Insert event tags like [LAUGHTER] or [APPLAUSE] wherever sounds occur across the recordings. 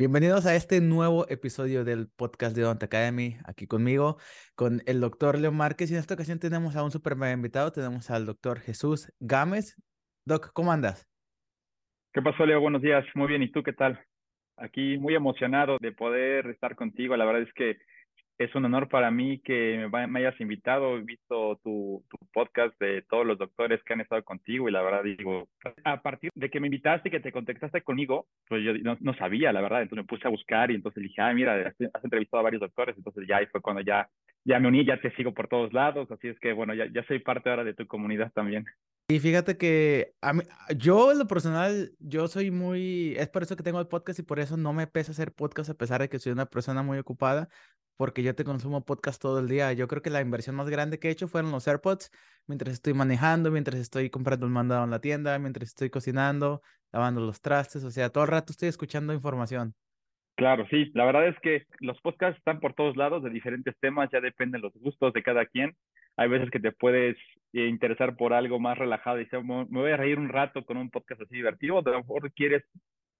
Bienvenidos a este nuevo episodio del podcast de Don't Academy, aquí conmigo, con el doctor Leo Márquez. Y en esta ocasión tenemos a un super mega invitado, tenemos al doctor Jesús Gámez. Doc, ¿cómo andas? ¿Qué pasó, Leo? Buenos días. Muy bien. ¿Y tú qué tal? Aquí muy emocionado de poder estar contigo. La verdad es que es un honor para mí que me, hayas invitado. He visto tu, podcast de todos los doctores que han estado contigo y la verdad digo, a partir de que me invitaste y que te contactaste conmigo, pues yo no, sabía, la verdad. Entonces me puse a buscar y entonces dije, ah, mira, has entrevistado a varios doctores. Entonces ya ahí fue cuando ya, ya me uní, ya te sigo por todos lados. Así es que bueno, ya, ya soy parte ahora de tu comunidad también. Y fíjate que a mí, yo en lo personal, yo soy muy, es por eso que tengo el podcast y por eso no me pesa hacer podcast a pesar de que soy una persona muy ocupada, porque yo te consumo podcast todo el día. Yo creo que la inversión más grande que he hecho fueron los AirPods, mientras estoy manejando, mientras estoy comprando el mandado en la tienda, mientras estoy cocinando, lavando los trastes, o sea, todo el rato estoy escuchando información. Claro, sí, la verdad es que los podcasts están por todos lados de diferentes temas, ya dependen los gustos de cada quien. Hay veces que te puedes eh, interesar por algo más relajado y decir, me voy a reír un rato con un podcast así divertido, a lo mejor quieres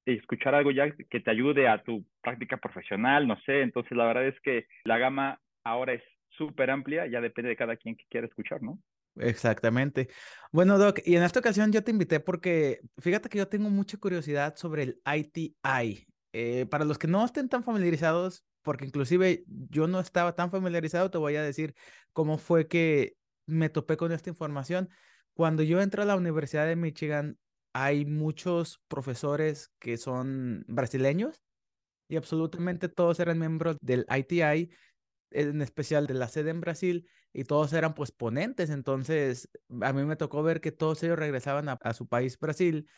escuchar algo ya que te ayude a tu práctica profesional, no sé. Entonces, la verdad es que la gama ahora es súper amplia, ya depende de cada quien que quiera escuchar, ¿no? Exactamente. Bueno, Doc, y en esta ocasión yo te invité porque fíjate que yo tengo mucha curiosidad sobre el ITI. Eh, para los que no estén tan familiarizados, porque inclusive yo no estaba tan familiarizado, te voy a decir cómo fue que me topé con esta información. Cuando yo entré a la Universidad de Michigan, hay muchos profesores que son brasileños y absolutamente todos eran miembros del ITI, en especial de la sede en Brasil, y todos eran pues ponentes. Entonces, a mí me tocó ver que todos ellos regresaban a, su país, Brasil,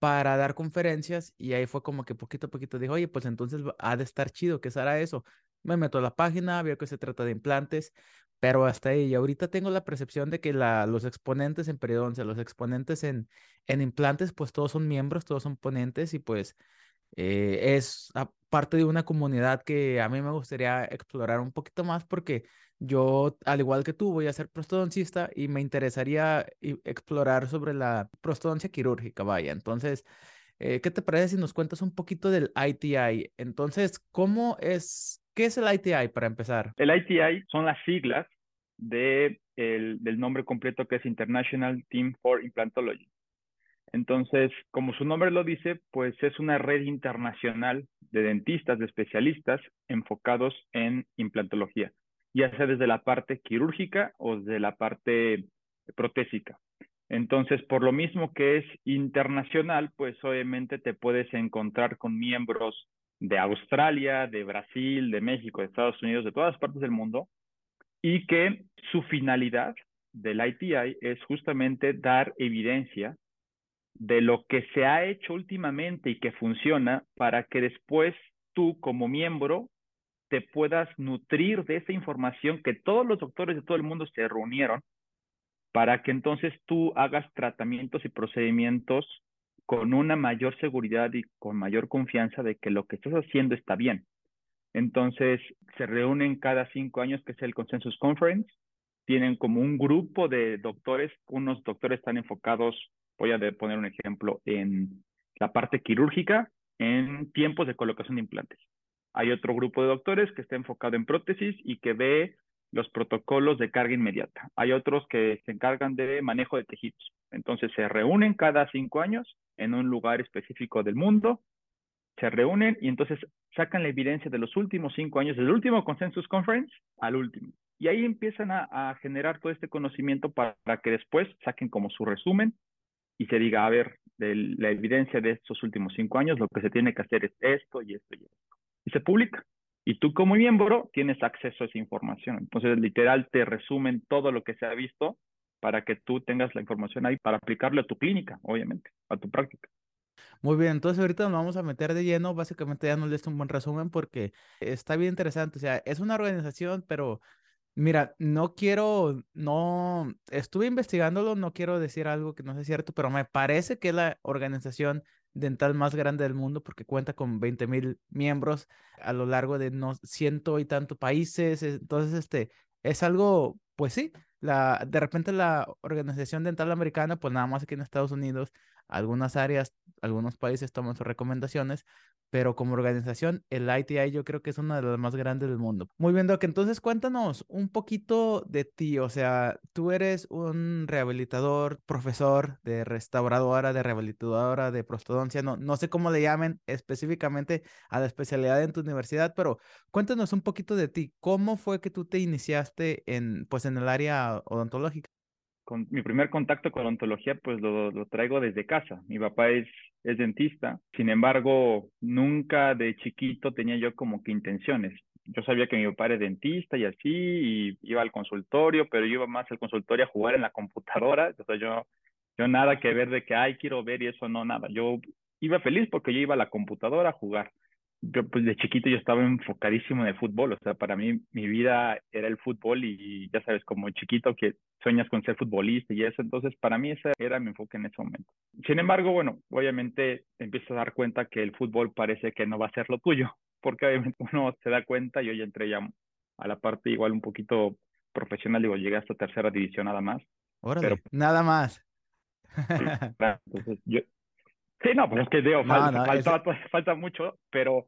para dar conferencias y ahí fue como que poquito a poquito dijo, oye, pues entonces ha de estar chido, ¿qué será eso? Me meto a la página, veo que se trata de implantes, pero hasta ahí, ahorita tengo la percepción de que la, los exponentes en periodoncia, los exponentes en, en implantes, pues todos son miembros, todos son ponentes y pues eh, es parte de una comunidad que a mí me gustaría explorar un poquito más porque yo, al igual que tú, voy a ser prostodoncista y me interesaría explorar sobre la prostodoncia quirúrgica, vaya. Entonces, eh, ¿qué te parece si nos cuentas un poquito del ITI? Entonces, ¿cómo es ¿Qué es el ITI para empezar? El ITI son las siglas de el, del nombre completo que es International Team for Implantology. Entonces, como su nombre lo dice, pues es una red internacional de dentistas, de especialistas enfocados en implantología, ya sea desde la parte quirúrgica o desde la parte protésica. Entonces, por lo mismo que es internacional, pues obviamente te puedes encontrar con miembros de Australia, de Brasil, de México, de Estados Unidos, de todas partes del mundo, y que su finalidad del ITI es justamente dar evidencia de lo que se ha hecho últimamente y que funciona para que después tú como miembro te puedas nutrir de esa información que todos los doctores de todo el mundo se reunieron para que entonces tú hagas tratamientos y procedimientos con una mayor seguridad y con mayor confianza de que lo que estás haciendo está bien. Entonces, se reúnen cada cinco años, que es el Consensus Conference. Tienen como un grupo de doctores. Unos doctores están enfocados, voy a poner un ejemplo, en la parte quirúrgica, en tiempos de colocación de implantes. Hay otro grupo de doctores que está enfocado en prótesis y que ve los protocolos de carga inmediata. Hay otros que se encargan de manejo de tejidos. Entonces se reúnen cada cinco años en un lugar específico del mundo, se reúnen y entonces sacan la evidencia de los últimos cinco años, del último Consensus Conference al último. Y ahí empiezan a, generar todo este conocimiento para, que después saquen como su resumen y se diga, a ver, de la evidencia de estos últimos cinco años, lo que se tiene que hacer es esto y esto y esto. Y se publica. Y tú como miembro tienes acceso a esa información. Entonces, literal, te resumen todo lo que se ha visto para que tú tengas la información ahí para aplicarlo a tu clínica, obviamente, a tu práctica. Muy bien, entonces ahorita nos vamos a meter de lleno, básicamente ya nos diste un buen resumen porque está bien interesante, o sea, es una organización, pero mira, no quiero, no, estuve investigándolo, no quiero decir algo que no sea cierto, pero me parece que es la organización dental más grande del mundo porque cuenta con 20 mil miembros a lo largo de no ciento y tantos países, entonces este, es algo, pues sí, la, de repente la Organización Dental Americana, pues nada más aquí en Estados Unidos, algunas áreas, algunos países toman sus recomendaciones, pero como organización, el ITI yo creo que es una de las más grandes del mundo. Muy bien, Doc, entonces cuéntanos un poquito de ti, o sea, tú eres un rehabilitador, profesor de restauradora, de rehabilitadora, de prostodoncia, no, no sé cómo le llamen específicamente a la especialidad en tu universidad, pero cuéntanos un poquito de ti, ¿cómo fue que tú te iniciaste en, pues, en el área odontológica? Con, mi primer contacto con odontología, pues lo, lo, traigo desde casa. Mi papá es, es dentista, sin embargo, nunca de chiquito tenía yo como que intenciones. Yo sabía que mi papá era dentista y así, y iba al consultorio, pero yo iba más al consultorio a jugar en la computadora. O sea, yo, yo nada que ver de que, ay, quiero ver y eso, no, nada. Yo iba feliz porque yo iba a la computadora a jugar yo pues de chiquito yo estaba enfocadísimo en el fútbol, o sea, para mí mi vida era el fútbol y ya sabes, como chiquito que sueñas con ser futbolista y eso, entonces para mí ese era mi enfoque en ese momento. Sin embargo, bueno, obviamente empiezas a dar cuenta que el fútbol parece que no va a ser lo tuyo, [LAUGHS] porque obviamente uno se da cuenta, yo ya entré ya a la parte igual un poquito profesional, digo, llegué hasta tercera división nada más. Órale, pero, nada más. [LAUGHS] entonces yo, Sí, no, pues es que digo, falta, falta, mucho, pero,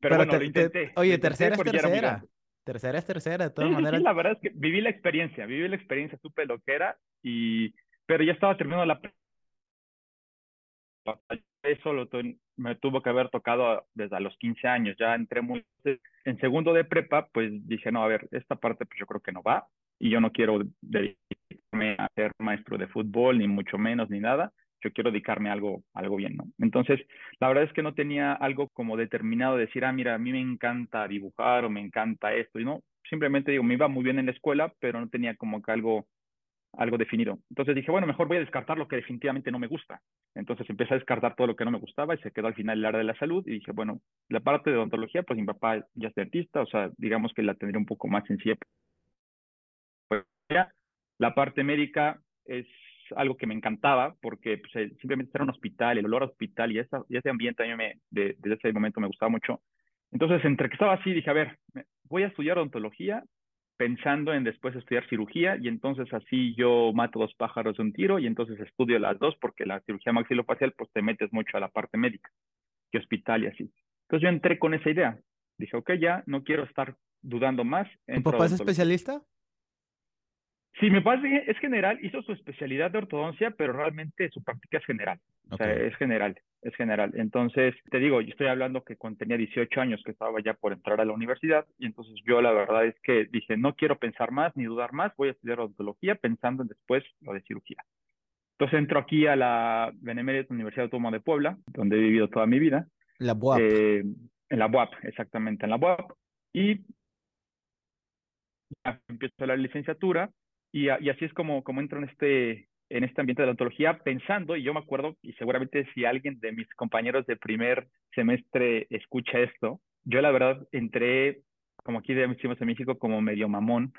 pero, bueno, lo intenté. oye, tercera es tercera. Tercera es tercera, de todas maneras. Sí, la verdad es que viví la experiencia, viví la experiencia, supe lo que era, y, pero ya estaba terminando la eso lo me tuvo que haber tocado desde los 15 años, ya entré muy en segundo de prepa, pues dije, no, a ver, esta parte pues yo creo que no va y yo no quiero dedicarme a ser maestro de fútbol, ni mucho menos, ni nada yo quiero dedicarme a algo, algo bien, ¿no? Entonces, la verdad es que no tenía algo como determinado de decir, ah, mira, a mí me encanta dibujar o me encanta esto, y no, simplemente digo, me iba muy bien en la escuela, pero no tenía como que algo, algo definido. Entonces dije, bueno, mejor voy a descartar lo que definitivamente no me gusta. Entonces empecé a descartar todo lo que no me gustaba y se quedó al final el área de la salud y dije, bueno, la parte de odontología, pues mi papá ya es dentista, o sea, digamos que la tendría un poco más sencilla. La parte médica es algo que me encantaba porque pues, simplemente era un hospital, el olor a hospital y, esa, y ese ambiente a mí me, de, desde ese momento me gustaba mucho. Entonces, entre que estaba así, dije, a ver, voy a estudiar odontología pensando en después estudiar cirugía y entonces así yo mato dos pájaros de un tiro y entonces estudio las dos porque la cirugía maxilofacial pues te metes mucho a la parte médica y hospital y así. Entonces yo entré con esa idea. Dije, ok, ya no quiero estar dudando más. ¿Tu papá es especialista? Sí, mi padre es general, hizo su especialidad de ortodoncia, pero realmente su práctica es general. O sea, es general, es general. Entonces, te digo, yo estoy hablando que cuando tenía 18 años que estaba ya por entrar a la universidad, y entonces yo la verdad es que dije, no quiero pensar más ni dudar más, voy a estudiar odontología pensando en después lo de cirugía. Entonces entro aquí a la Benemérita Universidad Autónoma de Puebla, donde he vivido toda mi vida. La BUAP. Eh, en la BUAP, exactamente, en la BUAP. Y empiezo la licenciatura y, así es como, como entro en este, en este ambiente de la ontología pensando, y yo me acuerdo, y seguramente si alguien de mis compañeros de primer semestre escucha esto, yo la verdad entré, como aquí decimos en México, como medio mamón,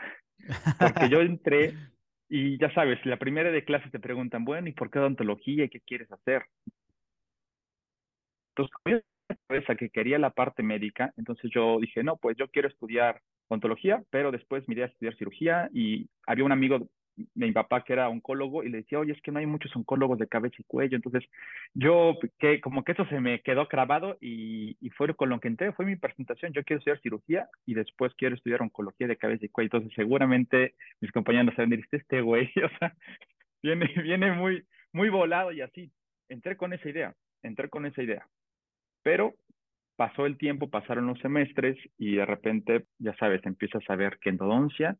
porque yo entré [LAUGHS] y ya sabes, la primera de clase te preguntan, bueno, ¿y por qué odontología y qué quieres hacer? Entonces, a que quería la parte médica, entonces yo dije, no, pues yo quiero estudiar ontología, pero después me iba a estudiar cirugía y había un amigo de mi papá que era oncólogo y le decía, oye, es que no hay muchos oncólogos de cabeza y cuello. Entonces, yo, que como que eso se me quedó grabado y, y fue con lo que entré, fue mi presentación. Yo quiero estudiar cirugía y después quiero estudiar oncología de cabeza y cuello. Entonces, seguramente mis compañeros saben, decir, este güey, [LAUGHS] o sea, viene, viene muy, muy volado y así. Entré con esa idea, entré con esa idea. Pero pasó el tiempo, pasaron los semestres y de repente, ya sabes, empiezas a ver que endodoncia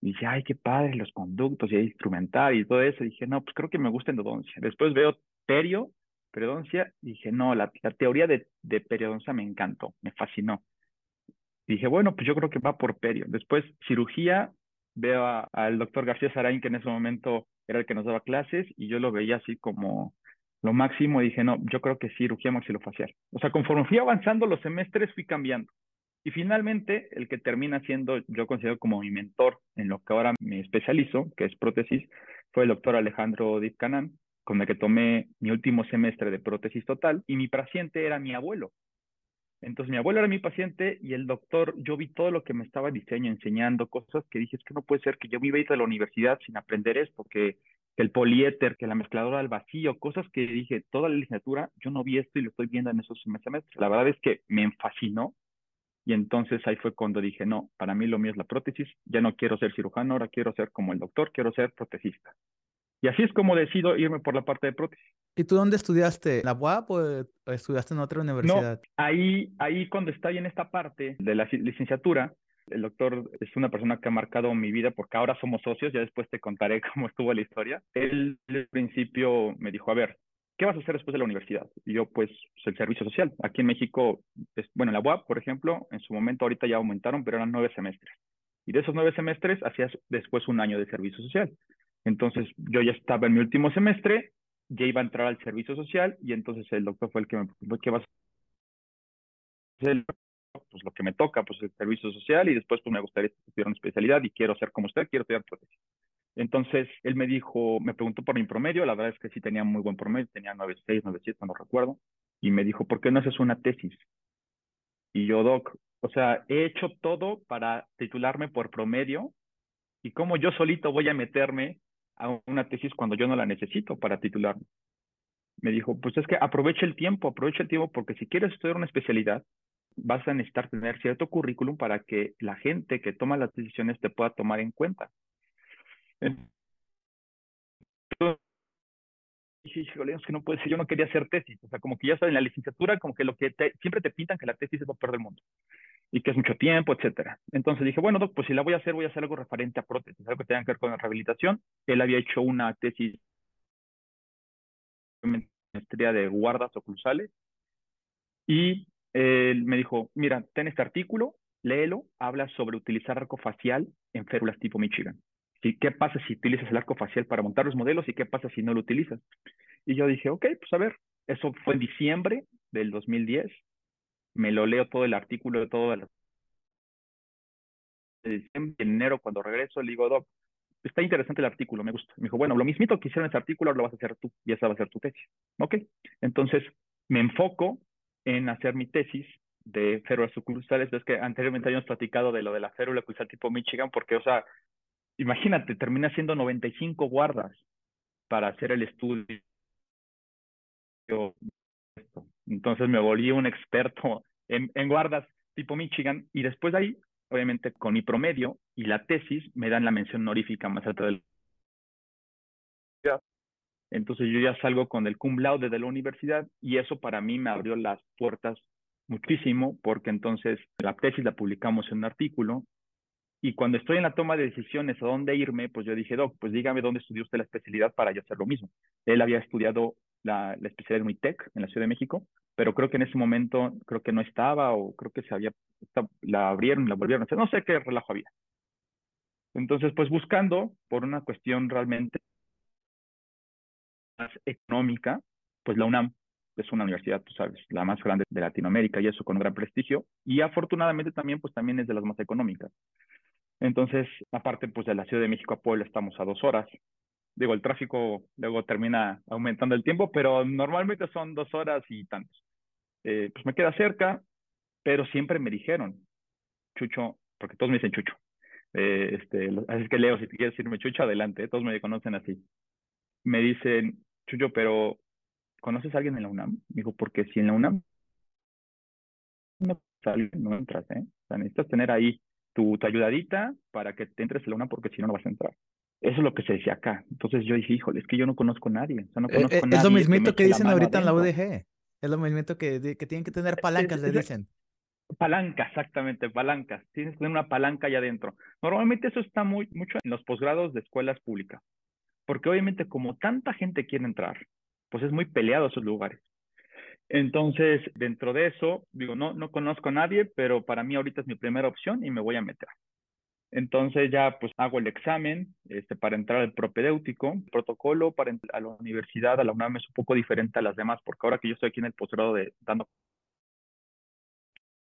y dije, ay, qué padre, los conductos y instrumental y todo eso. Y dije, no, pues creo que me gusta endodoncia. Después veo perio, periodoncia, y dije, no, la, teoría de, de periodoncia me encantó, me fascinó. Dije, bueno, pues yo creo que va por perio. Después, cirugía, veo al doctor García Sarain, que en ese momento era el que nos daba clases, y yo lo veía así como, lo máximo dije, no, yo creo que cirugía maxilofacial. O sea, conforme fui avanzando los semestres, fui cambiando. Y finalmente, el que termina siendo, yo considero como mi mentor en lo que ahora me especializo, que es prótesis, fue el doctor Alejandro Dipcanan, con el que tomé mi último semestre de prótesis total, y mi paciente era mi abuelo. Entonces, mi abuelo era mi paciente y el doctor, yo vi todo lo que me estaba diseño, enseñando, cosas que dije, es que no puede ser que yo me iba a ir a la universidad sin aprender esto, que que el poliéter, que la mezcladora al vacío, cosas que dije, toda la licenciatura, yo no vi esto y lo estoy viendo en esos semestres. La verdad es que me fascinó y entonces ahí fue cuando dije, no, para mí lo mío es la prótesis, ya no quiero ser cirujano, ahora quiero ser como el doctor, quiero ser protesista. Y así es como decido irme por la parte de prótesis. ¿Y tú dónde estudiaste? ¿En la UAP o estudiaste en otra universidad? No, ahí, ahí cuando estoy en esta parte de la licenciatura, el doctor es una persona que ha marcado mi vida porque ahora somos socios, ya después te contaré [LAUGHS] cómo estuvo la historia. Él al principio me dijo, a ver, ¿qué vas a hacer después de la universidad? Y yo, pues, el servicio social. Aquí en México, bueno, en la UAP, por ejemplo, en su momento ahorita ya aumentaron, pero eran nueve semestres. Y de esos nueve semestres hacías después un año de servicio social. Entonces yo ya estaba en mi último semestre, ya iba a entrar al servicio social y entonces el doctor fue el que me preguntó, ¿qué vas a hacer? Pues lo que me toca, pues el servicio social y después pues me gustaría estudiar una especialidad y quiero ser como usted, quiero estudiar prótesis. Entonces él me dijo, me preguntó por mi promedio, la verdad es que sí tenía muy buen promedio, tenía 9.6, 9.7, no recuerdo, y me dijo, ¿por qué no haces una tesis? Y yo, doc, o sea, he hecho todo para titularme por promedio y cómo yo solito voy a meterme a una tesis cuando yo no la necesito para titularme. Me dijo, pues es que aprovecha el tiempo, aprovecha el tiempo porque si quieres estudiar una especialidad, vas a necesitar tener cierto currículum para que la gente que toma las decisiones te pueda tomar en cuenta. Entonces, híjole, es que no puede ser, yo no quería hacer tesis, o sea, como que ya sabes, en la licenciatura, como que lo que siempre te pintan que la tesis es lo peor del mundo y que es mucho tiempo, etcétera. Entonces dije, bueno, doc, pues si la voy a hacer, voy a hacer algo referente a prótesis, algo que tenga que ver con la rehabilitación. Él había hecho una tesis maestría de guardas oclusales y él me dijo, mira, ten este artículo, léelo, habla sobre utilizar arco facial en férulas tipo Michigan. ¿Y qué pasa si utilizas el arco facial para montar los modelos y qué pasa si no lo utilizas? Y yo dije, ok, pues a ver, eso fue en diciembre del 2010 me lo leo todo el artículo todo el en enero cuando regreso le digo, está interesante el artículo, me gusta. Me dijo, bueno, lo mismito que hicieron ese artículo, lo vas a hacer tú y esa va a ser tu tesis. Ok, entonces me enfoco en hacer mi tesis de férulas sucursales. Es que anteriormente habíamos platicado de lo de la férula crucial tipo Michigan, porque, o sea, imagínate, termina siendo 95 guardas para hacer el estudio entonces me volví un experto en, guardas tipo Michigan y después de ahí, obviamente con mi promedio y la tesis, me dan la mención honorífica más alta del entonces yo ya salgo con el cum laude de la universidad y eso para mí me abrió las puertas muchísimo porque entonces la tesis la publicamos en un artículo y cuando estoy en la toma de decisiones a dónde irme, pues yo dije, Doc, pues dígame dónde estudió usted la especialidad para yo hacer lo mismo. Él había estudiado la, la especialidad en UITEC en la Ciudad de México, pero creo que en ese momento creo que no estaba o creo que se había, la abrieron, la volvieron a hacer, no sé qué relajo había. Entonces, pues buscando por una cuestión realmente más económica, pues la UNAM es una universidad, tú sabes, la más grande de Latinoamérica y eso con gran prestigio, y afortunadamente también, pues también es de las más económicas. Entonces, aparte, pues de la Ciudad de México a Puebla estamos a dos horas, Digo, el tráfico luego termina aumentando el tiempo, pero normalmente son dos horas y tantos. Eh, pues me queda cerca, pero siempre me dijeron, Chucho, porque todos me dicen Chucho. Eh, este, así es que Leo, si quieres decirme Chucho, adelante, todos me conocen así. Me dicen, Chucho, pero ¿conoces a alguien en la UNAM? Digo, porque si en la UNAM no, no entras, ¿eh? O sea, necesitas tener ahí tu, tu ayudadita para que te entres en la UNAM, porque si no, no vas a entrar. Eso es lo que se decía acá. Entonces yo dije, híjole, es que yo no conozco a nadie. O sea, no eh, conozco a nadie es lo mismito que, dicen ahorita en la UDG. Es lo mismito que, que tienen que tener palancas, le dicen. Palanca, exactamente, palancas. Tienes que tener una palanca allá adentro. Normalmente eso está muy mucho en los posgrados de escuelas públicas. Porque obviamente como tanta gente quiere entrar, pues es muy peleado esos lugares. Entonces, dentro de eso, digo, no, no conozco a nadie, pero para mí ahorita es mi primera opción y me voy a meter. Entonces ya pues hago el examen este, para entrar al propedéutico. El protocolo para a la universidad, a la UNAM, es un poco diferente a las demás, porque ahora que yo estoy aquí en el posgrado de dando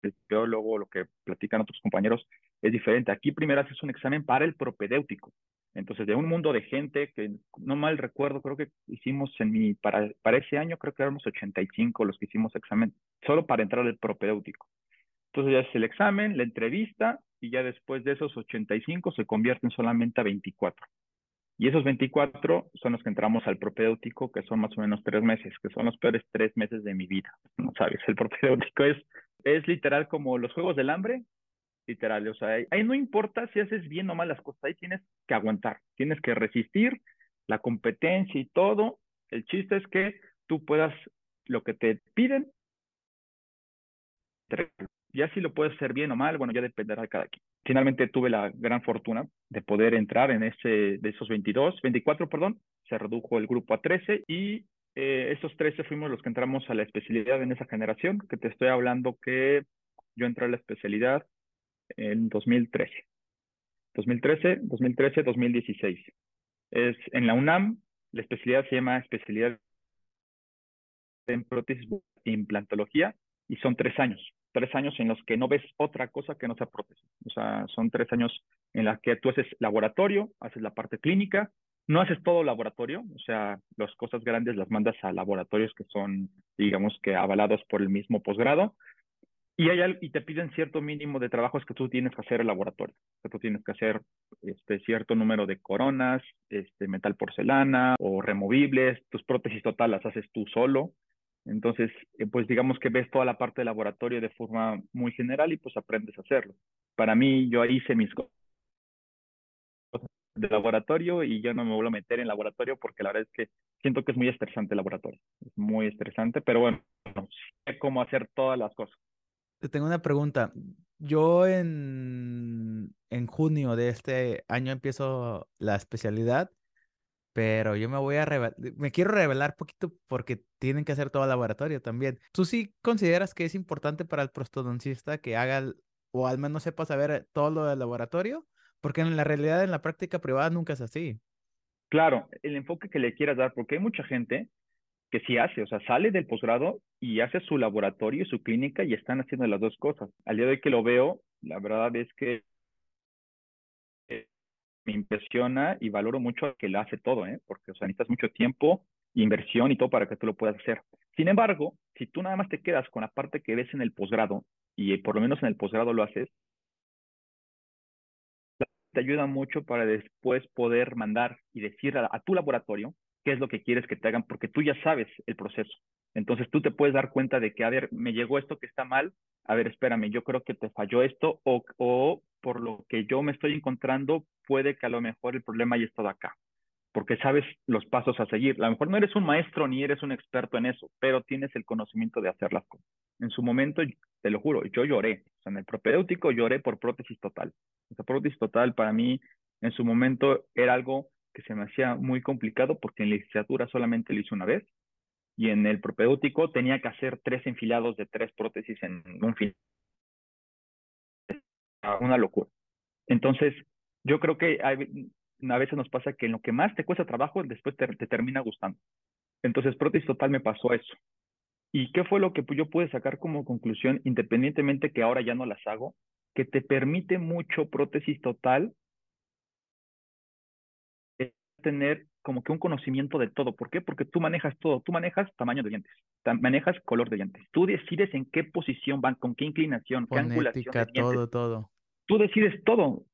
el teólogo, lo que platican otros compañeros, es diferente. Aquí primero haces un examen para el propedéutico. Entonces, de un mundo de gente que no mal recuerdo, creo que hicimos en mi, para, para ese año, creo que éramos 85 los que hicimos examen, solo para entrar al propedéutico. Entonces ya es el examen, la entrevista y ya después de esos 85 se convierten solamente a 24. Y esos 24 son los que entramos al propedéutico, que son más o menos tres meses, que son los peores tres meses de mi vida. No sabes, el propedéutico es, es literal como los juegos del hambre, literal. O sea, ahí no importa si haces bien o mal las cosas, ahí tienes que aguantar, tienes que resistir la competencia y todo. El chiste es que tú puedas lo que te piden, ya si lo puedes hacer bien o mal, bueno, ya dependerá de cada quien. Finalmente tuve la gran fortuna de poder entrar en ese, de esos 22, 24, perdón, se redujo el grupo a 13 y eh, esos 13 fuimos los que entramos a la especialidad en esa generación, que te estoy hablando que yo entré a la especialidad en 2013. 2013, 2013, 2016. Es en la UNAM, la especialidad se llama especialidad en prótesis e implantología y son tres años tres años en los que no ves otra cosa que no sea prótesis. O sea, son tres años en los que tú haces laboratorio, haces la parte clínica, no haces todo laboratorio, o sea, las cosas grandes las mandas a laboratorios que son, digamos que avalados por el mismo posgrado, y, hay, y te piden cierto mínimo de trabajos que tú tienes que hacer el laboratorio, que tú tienes que hacer este, cierto número de coronas, este, metal porcelana o removibles, tus prótesis total las haces tú solo, entonces, eh, pues digamos que ves toda la parte de laboratorio de forma muy general y pues aprendes a hacerlo. Para mí, yo hice mis cosas de laboratorio y yo no me vuelvo a meter en laboratorio porque la verdad es que siento que es muy estresante el laboratorio. Es muy estresante, pero bueno, sé cómo hacer todas las cosas. Te tengo una pregunta. Yo en, en junio de este año empiezo la especialidad pero yo me voy a me quiero revelar poquito porque tienen que hacer todo el laboratorio también. ¿Tú sí consideras que es importante para el prostodoncista que haga o al menos sepa saber todo lo del laboratorio? Porque en la realidad, en la práctica privada nunca es así. Claro, el enfoque que le quieras dar, porque hay mucha gente que sí hace, o sea, sale del posgrado y hace su laboratorio y su clínica y están haciendo las dos cosas. Al día de hoy que lo veo, la verdad es que me impresiona y valoro mucho que lo hace todo, ¿eh? porque o sea, necesitas mucho tiempo, inversión y todo para que tú lo puedas hacer. Sin embargo, si tú nada más te quedas con la parte que ves en el posgrado y por lo menos en el posgrado lo haces, te ayuda mucho para después poder mandar y decir a tu laboratorio qué es lo que quieres que te hagan, porque tú ya sabes el proceso. Entonces tú te puedes dar cuenta de que, a ver, me llegó esto que está mal, a ver, espérame, yo creo que te falló esto o, o por lo que yo me estoy encontrando, puede que a lo mejor el problema haya estado acá, porque sabes los pasos a seguir. A lo mejor no eres un maestro ni eres un experto en eso, pero tienes el conocimiento de hacer las cosas. En su momento, te lo juro, yo lloré. O en el propedéutico lloré por prótesis total. Esa prótesis total para mí en su momento era algo que se me hacía muy complicado porque en licenciatura solamente lo hice una vez y en el propedéutico tenía que hacer tres enfilados de tres prótesis en un fin. Una locura. Entonces, yo creo que a veces nos pasa que en lo que más te cuesta trabajo, después te, termina gustando. Entonces, prótesis total me pasó eso. ¿Y qué fue lo que yo pude sacar como conclusión, independientemente que ahora ya no las hago? Que te permite mucho prótesis total tener como que un conocimiento de todo. ¿Por qué? Porque tú manejas todo. Tú manejas tamaño de dientes, manejas color de dientes. Tú decides en qué posición van, con qué inclinación, qué angulación. De todo, todo. Tú decides todo.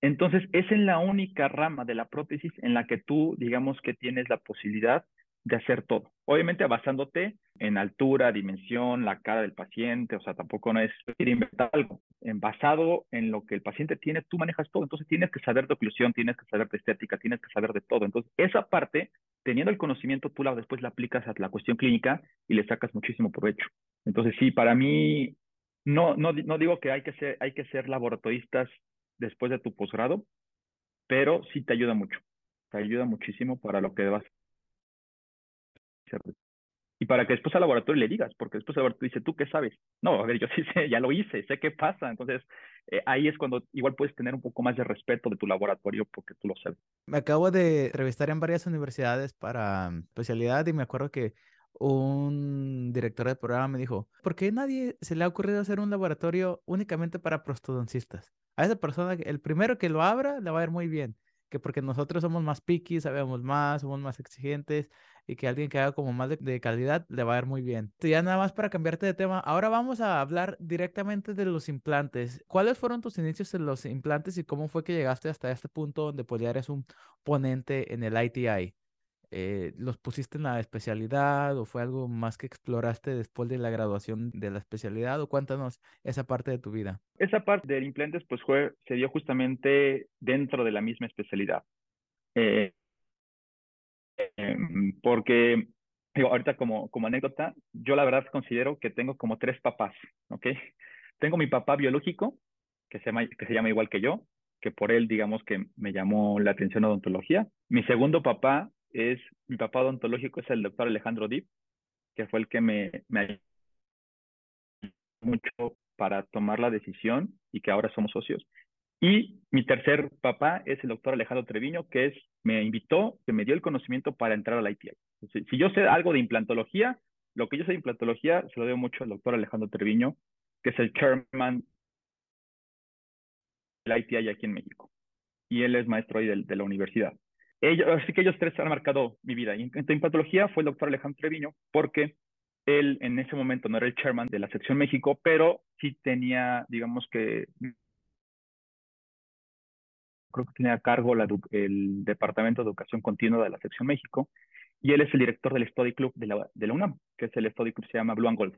Entonces, es en la única rama de la prótesis en la que tú, digamos que tienes la posibilidad de hacer todo. Obviamente basándote en altura, dimensión, la cara del paciente, o sea, tampoco no es inventar algo. En basado en lo que el paciente tiene, tú manejas todo. Entonces tienes que saber de oclusión, tienes que saber de estética, tienes que saber de todo. Entonces, esa parte, teniendo el conocimiento, tú la, después la aplicas a la cuestión clínica y le sacas muchísimo provecho. Entonces, sí, para mí, no, no, no digo que hay que ser, hay que ser laboratoristas después de tu posgrado, pero sí te ayuda mucho. Te ayuda muchísimo para lo que debas y para que después al laboratorio le digas, porque después al laboratorio dice, ¿tú qué sabes? No, a ver, yo [LAUGHS] sí sé, ya lo hice, sé qué pasa. Entonces, eh, ahí es cuando igual puedes tener un poco más de respeto de tu laboratorio porque tú lo sabes. Me acabo de entrevistar en varias universidades para mm, especialidad y me acuerdo que un director del programa me dijo, ¿por qué nadie se le ha ocurrido hacer un laboratorio únicamente para prostodoncistas? A esa persona, el primero que lo abra, le va a ir muy bien que porque nosotros somos más picky, sabemos más, somos más exigentes, y que alguien que haga como más de, calidad le va a ir muy bien. Ya nada más para cambiarte de tema, ahora vamos a hablar directamente de los implantes. ¿Cuáles fueron tus inicios en los implantes y cómo fue que llegaste hasta este punto donde pues ya eres un ponente en el ITI? Eh, ¿Los pusiste en la especialidad o fue algo más que exploraste después de la graduación de la especialidad? O cuéntanos esa parte de tu vida. Esa parte del implantes pues fue, se dio justamente dentro de la misma especialidad. Eh, em, porque digo, ahorita como, como anécdota, yo la verdad considero que tengo como tres papás, ¿ok? Tengo mi papá biológico, que se llama, que se llama igual que yo, que por él, digamos, que me llamó la atención odontología. Mi segundo papá es, mi papá odontológico es el doctor Alejandro Dip, que fue el que me, me ayudó mucho para tomar la decisión y que ahora somos socios. Y mi tercer papá es el doctor Alejandro Treviño, que es, me invitó, que me dio el conocimiento para entrar a la ITI. Si, yo sé algo de implantología, lo que yo sé de implantología se lo debo mucho al doctor Alejandro Treviño, que es el chairman de la ITI aquí en México. Y él es maestro ahí de la universidad así que ellos tres han marcado mi vida. Y en, patología fue el doctor Alejandro Treviño, porque él en ese momento no era el chairman de la sección México, pero sí tenía, digamos que, creo que tenía a cargo el Departamento de Educación Continua de la sección México, y él es el director del Study Club de la, UNAM, que es el Study Club, se llama Blue and Gold.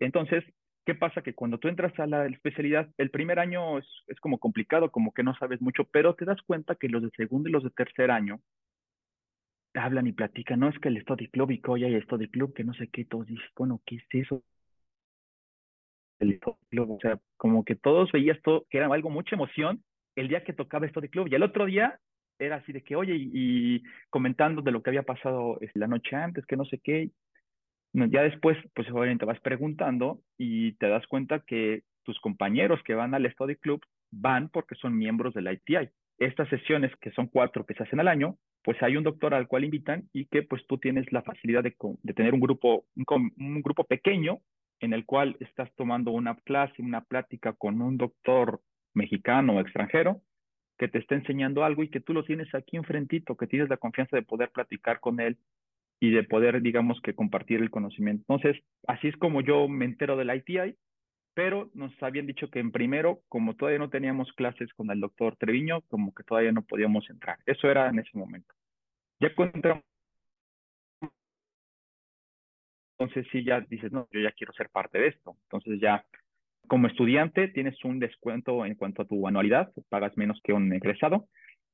Entonces, ¿qué pasa? Que cuando tú entras a la especialidad, el primer año es, es, como complicado, como que no sabes mucho, pero te das cuenta que los de segundo y los de tercer año hablan y platican, no es que el study club y que hoy hay study club, que no sé qué, todos dicen, bueno, ¿qué es eso? El study club, o sea, como que todos veías todo, que era algo, mucha emoción el día que tocaba study club, y el otro día era así de que, oye, y, comentando de lo que había pasado este, la noche antes, que no sé qué, ya después, pues obviamente vas preguntando y te das cuenta que tus compañeros que van al Study Club van porque son miembros del ITI. Estas sesiones, que son cuatro que se hacen al año, pues hay un doctor al cual invitan y que pues tú tienes la facilidad de, de tener un grupo, un, grupo pequeño en el cual estás tomando una clase, una plática con un doctor mexicano o extranjero que te está enseñando algo y que tú lo tienes aquí enfrentito, que tienes la confianza de poder platicar con él y de poder, digamos, que compartir el conocimiento. Entonces, así es como yo me entero del ITI, pero nos habían dicho que en primero, como todavía no teníamos clases con el doctor Treviño, como que todavía no podíamos entrar. Eso era en ese momento. Ya cuando entramos, entonces sí ya dices, no, yo ya quiero ser parte de esto. Entonces ya como estudiante tienes un descuento en cuanto a tu anualidad, pagas menos que un egresado.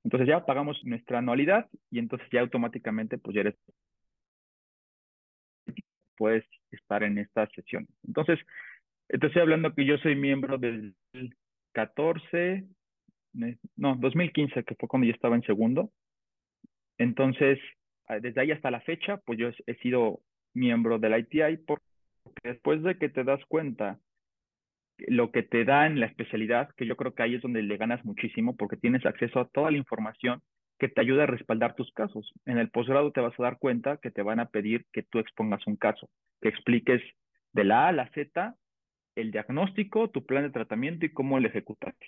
Entonces ya pagamos nuestra anualidad y entonces ya automáticamente pues ya eres puedes estar en estas sesiones. Entonces, estoy hablando que yo soy miembro del 14, no, 2015, que fue cuando yo estaba en segundo. Entonces, desde ahí hasta la fecha, pues yo he sido miembro del ITI porque después de que te das cuenta lo que te da en la especialidad, que yo creo que ahí es donde le ganas muchísimo porque tienes acceso a toda la información que te ayuda a respaldar tus casos. En el posgrado te vas a dar cuenta que te van a pedir que tú expongas un caso, que expliques de la A a la Z el diagnóstico, tu plan de tratamiento y cómo lo ejecutaste.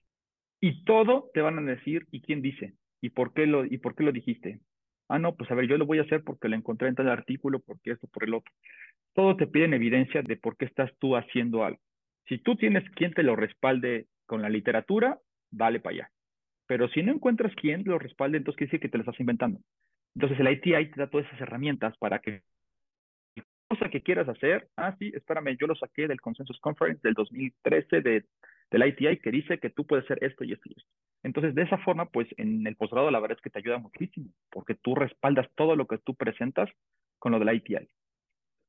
Y todo te van a decir, ¿y quién dice? ¿Y por qué lo, y por qué lo dijiste? Ah, no, pues a ver, yo lo voy a hacer porque lo encontré en tal artículo, porque esto, por el otro. Todo te piden evidencia de por qué estás tú haciendo algo. Si tú tienes quien te lo respalde con la literatura, dale para allá. Pero si no encuentras quién lo respalde, entonces quiere decir que te lo estás inventando. Entonces el ITI te da todas esas herramientas para que cosa que quieras hacer, ah, sí, espérame, yo lo saqué del Consensus Conference del 2013 de, del ITI que dice que tú puedes hacer esto y esto y esto. Entonces, de esa forma, pues en el posgrado la verdad es que te ayuda muchísimo, porque tú respaldas todo lo que tú presentas con lo del ITI.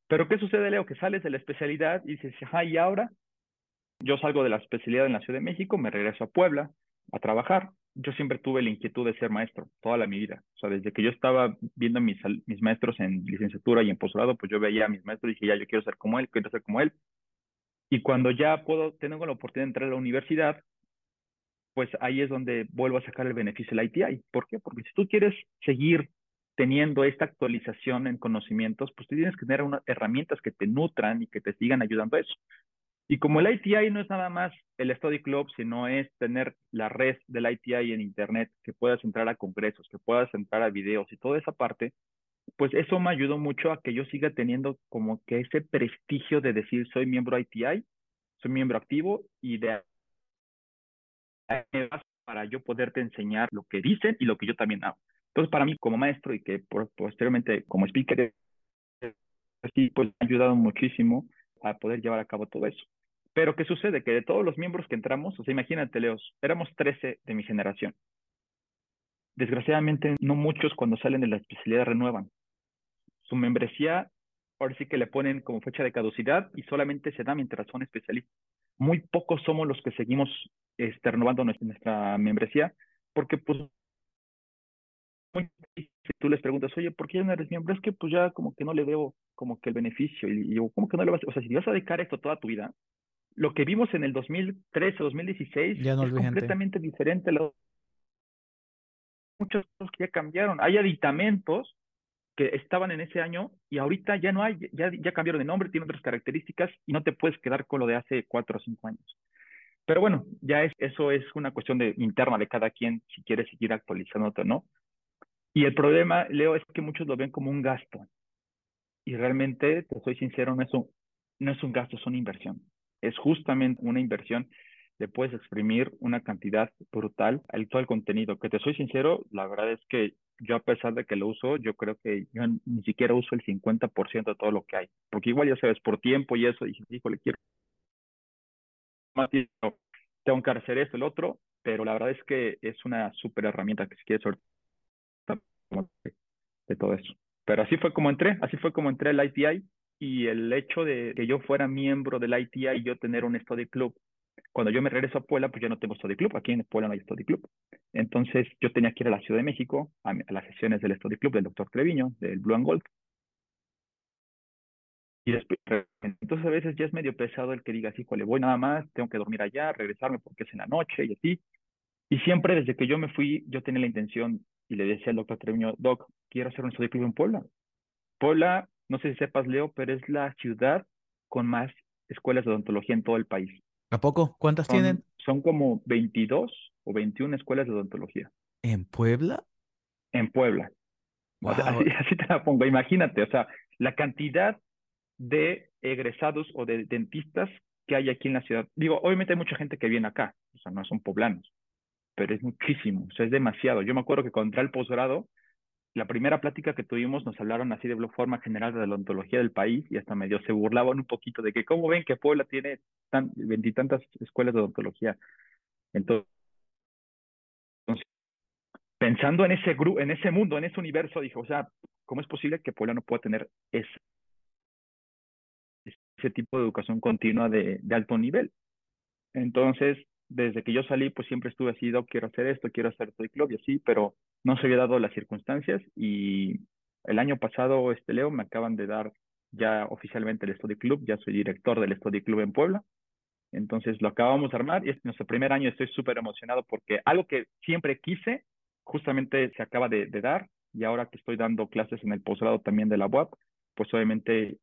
Pero ¿qué sucede, Leo? Que sales de la especialidad y dices, ah, y ahora yo salgo de la especialidad en la Ciudad de México, me regreso a Puebla a trabajar yo siempre tuve la inquietud de ser maestro, toda la mi vida. O sea, desde que yo estaba viendo mis, maestros en licenciatura y en posgrado, pues yo veía a mis maestros y dije, ya, yo quiero ser como él, quiero ser como él. Y cuando ya puedo, tengo la oportunidad de entrar a la universidad, pues ahí es donde vuelvo a sacar el beneficio del ITI. ¿Por qué? Porque si tú quieres seguir teniendo esta actualización en conocimientos, pues tú tienes que tener unas herramientas que te nutran y que te sigan ayudando a eso. Y como el ITI no es nada más el Study Club, sino es tener la red del ITI en Internet, que puedas entrar a congresos, que puedas entrar a videos y toda esa parte, pues eso me ayudó mucho a que yo siga teniendo como que ese prestigio de decir soy miembro ITI, soy miembro activo y de para yo poderte enseñar lo que dicen y lo que yo también hago. Entonces, para mí como maestro y que posteriormente como speaker, sí, pues me ha ayudado muchísimo a poder llevar a cabo todo eso. Pero ¿qué sucede? Que de todos los miembros que entramos, o sea, imagínate, Leos, éramos 13 de mi generación. Desgraciadamente, no muchos cuando salen de la especialidad renuevan. Su membresía, ahora sí que le ponen como fecha de caducidad y solamente se da mientras son especialistas. Muy pocos somos los que seguimos este, renovando nuestra, membresía, porque pues si tú les preguntas, oye, ¿por qué no eres miembro? Es que pues ya como que no le veo como que el beneficio. Y, yo, ¿cómo que no le vas? O sea, si vas a dedicar esto toda tu vida, lo que vimos en el 2013, 2016 ya no es completamente diferente. Muchas cosas que ya cambiaron. Hay aditamentos que estaban en ese año y ahorita ya no hay, ya, ya cambiaron de nombre, tienen otras características y no te puedes quedar con lo de hace cuatro o cinco años. Pero bueno, ya es, eso es una cuestión de, interna de cada quien, si quiere seguir actualizando o no. Y el problema, Leo, es que muchos lo ven como un gasto. Y realmente, te soy sincero, no es un, no es un gasto, es una inversión. Es justamente una inversión le puedes exprimir una cantidad brutal al todo el contenido. Que te soy sincero, la verdad es que yo a pesar de que lo uso, yo creo que yo ni siquiera uso el 50% de todo lo que hay. Porque igual ya sabes, por tiempo y eso, dije, le quiero más tiempo, tengo que hacer esto, el otro, pero la verdad es que es una súper herramienta que si quieres de todo eso. Pero así fue como entré, así fue como entré al ITI y el hecho de que yo fuera miembro del ITI y yo tener un study club cuando yo me regreso a Puebla, pues ya no tengo study club. Aquí en Puebla no hay study club. Entonces yo tenía que ir a la Ciudad de México a, las sesiones del study club del doctor Treviño, del Blue and Gold. Y después, entonces a veces ya es medio pesado el que diga así, le voy nada más, tengo que dormir allá, regresarme porque es en la noche y así. Y siempre desde que yo me fui, yo tenía la intención y le decía al doctor Treviño, Doc, quiero hacer un study club en Puebla. Puebla, no sé si sepas, Leo, pero es la ciudad con más escuelas de odontología en todo el país. ¿A poco? ¿Cuántas tienen? Son como 22 o 21 escuelas de odontología. ¿En Puebla? En Puebla. Así, te la pongo. Imagínate, o sea, la cantidad de egresados o de dentistas que hay aquí en la ciudad. Digo, obviamente hay mucha gente que viene acá, o sea, no son poblanos, pero es muchísimo, o sea, es demasiado. Yo me acuerdo que contra el posgrado, la primera plática que tuvimos nos hablaron así de forma general de la odontología del país y hasta medio se burlaban un poquito de que cómo ven que Puebla tiene veintitantas escuelas de odontología. Entonces, pensando en ese en ese mundo, en ese universo, dije, o sea, ¿cómo es posible que Puebla no pueda tener ese, ese tipo de educación continua de, de alto nivel? Entonces, desde que yo salí, pues siempre estuve así, quiero hacer esto, quiero hacer Toy Club y así, pero no se había dado las circunstancias y el año pasado, este Leo, me acaban de dar ya oficialmente el Study Club, ya soy director del Study Club en Puebla. Entonces lo acabamos de armar y es nuestro primer año, estoy súper emocionado porque algo que siempre quise, justamente se acaba de, de, dar y ahora que estoy dando clases en el posgrado también de la UAP, pues obviamente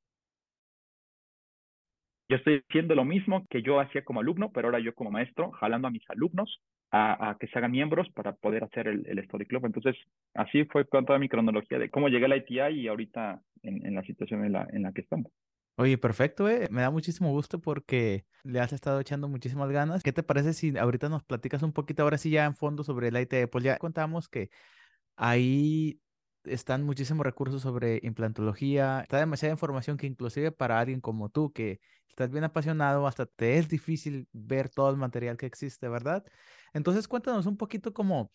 yo estoy haciendo lo mismo que yo hacía como alumno, pero ahora yo como maestro, jalando a mis alumnos a, que se hagan miembros para poder hacer el, el, Study Club. Entonces, así fue con toda mi cronología de cómo llegué a la ITI y ahorita en, la situación en la, en la que estamos. Oye, perfecto, eh. Me da muchísimo gusto porque le has estado echando muchísimas ganas. ¿Qué te parece si ahorita nos platicas un poquito ahora sí ya en fondo sobre la ITI? Pues ya contamos que ahí están muchísimos recursos sobre implantología, está demasiada información que inclusive para alguien como tú, que estás bien apasionado, hasta te es difícil ver todo el material que existe, ¿verdad? Entonces cuéntanos un poquito como,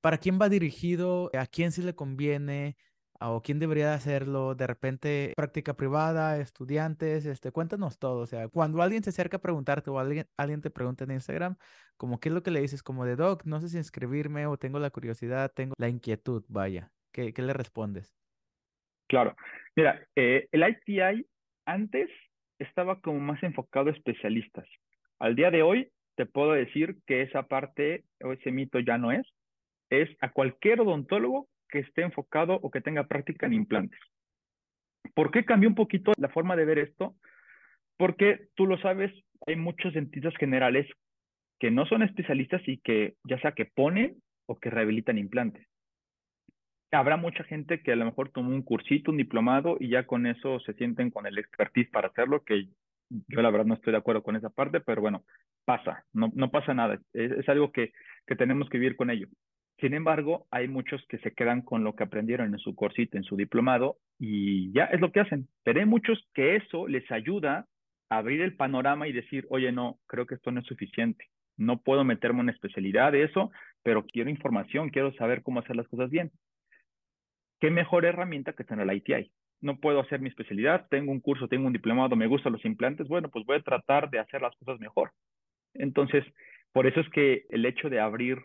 ¿para quién va dirigido? ¿A quién sí le conviene? ¿O quién debería hacerlo? De repente, práctica privada, estudiantes, este, cuéntanos todo. O sea, cuando alguien se acerca a preguntarte o alguien, alguien te pregunta en Instagram, como qué es lo que le dices, como de doc, no sé si inscribirme o tengo la curiosidad, tengo la inquietud, vaya. ¿Qué, le respondes? Claro. Mira, eh, el ITI antes estaba como más enfocado a especialistas. Al día de hoy te puedo decir que esa parte o ese mito ya no es. Es a cualquier odontólogo que esté enfocado o que tenga práctica en implantes. ¿Por qué cambió un poquito la forma de ver esto? Porque tú lo sabes, hay muchos dentistas generales que no son especialistas y que ya sea que ponen o que rehabilitan implantes. Habrá mucha gente que a lo mejor tomó un cursito, un diplomado y ya con eso se sienten con el expertise para hacerlo, que yo la verdad no estoy de acuerdo con esa parte, pero bueno, pasa, no, no pasa nada, es, algo que, que tenemos que vivir con ello. Sin embargo, hay muchos que se quedan con lo que aprendieron en su cursito, en su diplomado, y ya es lo que hacen. Pero hay muchos que eso les ayuda a abrir el panorama y decir, oye, no, creo que esto no es suficiente. No puedo meterme en una especialidad de eso, pero quiero información, quiero saber cómo hacer las cosas bien. ¿Qué mejor herramienta que tener el ITI? No puedo hacer mi especialidad, tengo un curso, tengo un diplomado, me gustan los implantes, bueno, pues voy a tratar de hacer las cosas mejor. Entonces, por eso es que el hecho de abrir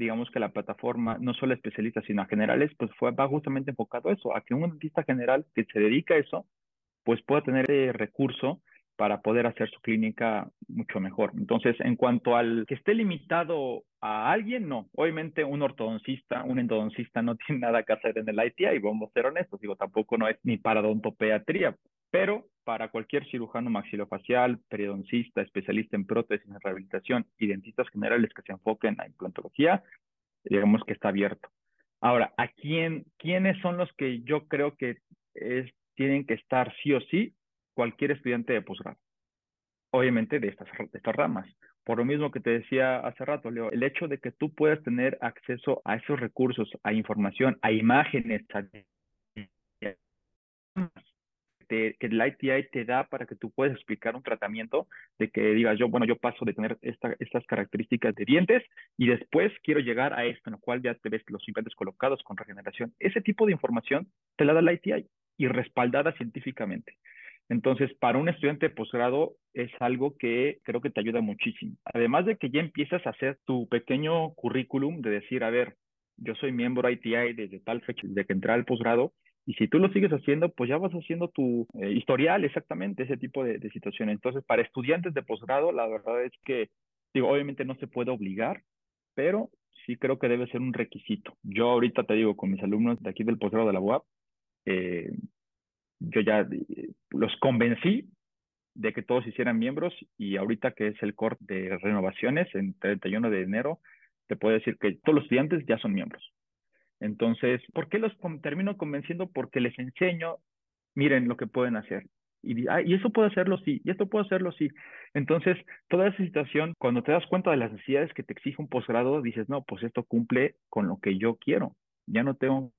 digamos que la plataforma, no solo especialistas, sino a generales, pues fue, va justamente enfocado a eso, a que un dentista general que se dedica a eso, pues pueda tener ese recurso para poder hacer su clínica mucho mejor. Entonces, en cuanto al que esté limitado a alguien, no. Obviamente un ortodoncista, un endodoncista no [LAUGHS] tiene nada que hacer en el ITI, y vamos a ser honestos, digo, tampoco no es ni para odontopeatría, pero para cualquier cirujano maxilofacial, periodoncista, especialista en prótesis, en rehabilitación y dentistas generales que se enfoquen en la implantología, digamos que está abierto. Ahora, ¿a quién, quiénes son los que yo creo que tienen que estar sí o sí? Cualquier estudiante de posgrado. Obviamente de estas, de estas ramas. Por lo mismo que te decía hace rato, Leo, el hecho de que tú puedas tener acceso a esos recursos, a información, a imágenes, a que el ITI te da para que tú puedas explicar un tratamiento de que digas yo, bueno, yo paso de tener esta, estas características de dientes y después quiero llegar a esto, en lo cual ya te ves los implantes colocados con regeneración. Ese tipo de información te la da el ITI y respaldada científicamente. Entonces, para un estudiante de posgrado es algo que creo que te ayuda muchísimo. Además de que ya empiezas a hacer tu pequeño currículum de decir, a ver, yo soy miembro ITI desde tal fecha, desde que entré al posgrado, y si tú lo sigues haciendo, pues ya vas haciendo tu eh, historial exactamente, ese tipo de, de situaciones. Entonces, para estudiantes de posgrado, la verdad es que, digo, obviamente no se puede obligar, pero sí creo que debe ser un requisito. Yo ahorita te digo, con mis alumnos de aquí del posgrado de la UAP, eh, yo ya eh, los convencí de que todos hicieran miembros y ahorita que es el corte de renovaciones en 31 de enero, te puedo decir que todos los estudiantes ya son miembros. Entonces, ¿por qué los termino convenciendo? Porque les enseño, miren lo que pueden hacer. Y, ah, y eso puedo hacerlo sí, y esto puedo hacerlo sí. Entonces, toda esa situación, cuando te das cuenta de las necesidades que te exige un posgrado, dices, no, pues esto cumple con lo que yo quiero. Ya no tengo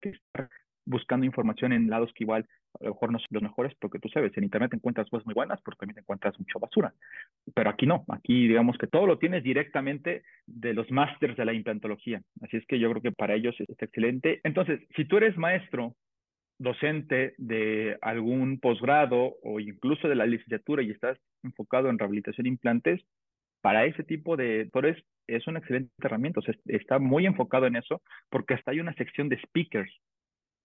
que estar buscando información en lados que igual a lo mejor no son los mejores, porque tú sabes, en Internet encuentras cosas muy buenas, pero también encuentras mucha basura. Pero aquí no, aquí digamos que todo lo tienes directamente de los másters de la implantología. Así es que yo creo que para ellos es excelente. Entonces, si tú eres maestro, docente de algún posgrado o incluso de la licenciatura y estás enfocado en rehabilitación de implantes, para ese tipo de doctores es una excelente herramienta. O sea, está muy enfocado en eso porque hasta hay una sección de speakers.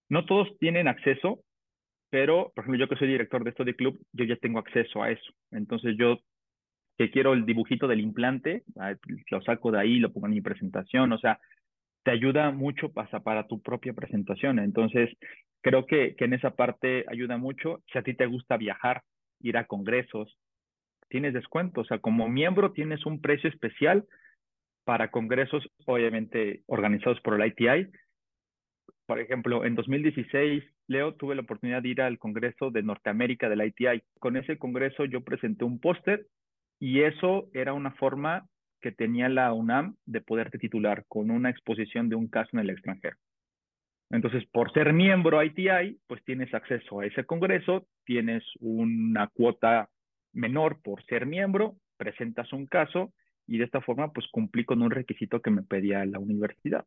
No todos tienen acceso, pero, por ejemplo, yo que soy director de Study Club, yo ya tengo acceso a eso. Entonces, yo que quiero el dibujito del implante, lo saco de ahí, lo pongo en mi presentación, o sea, te ayuda mucho para, para tu propia presentación. Entonces, creo que, que en esa parte ayuda mucho. Si a ti te gusta viajar, ir a congresos, tienes descuento. O sea, como miembro tienes un precio especial para congresos, obviamente organizados por el ITI, por ejemplo, en 2016, Leo, tuve la oportunidad de ir al Congreso de Norteamérica del ITI. Con ese congreso yo presenté un póster y eso era una forma que tenía la UNAM de poderte titular con una exposición de un caso en el extranjero. Entonces, por ser miembro ITI, pues tienes acceso a ese congreso, tienes una cuota menor por ser miembro, presentas un caso y de esta forma pues cumplí con un requisito que me pedía la universidad.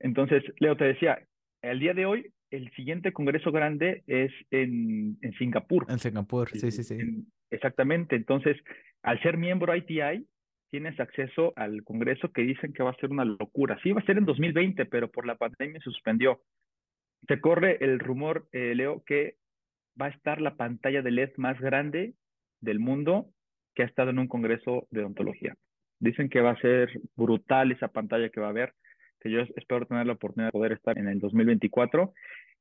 Entonces, Leo, te decía, el día de hoy, el siguiente congreso grande es en, en Singapur. En Singapur, sí, sí, sí. exactamente. Entonces, al ser miembro ITI, tienes acceso al congreso que dicen que va a ser una locura. Sí, va a ser en 2020, pero por la pandemia se suspendió. Se corre el rumor, eh, Leo, que va a estar la pantalla de LED más grande del mundo que ha estado en un congreso de odontología. Dicen que va a ser brutal esa pantalla que va a haber que yo espero tener la oportunidad de poder estar en el 2024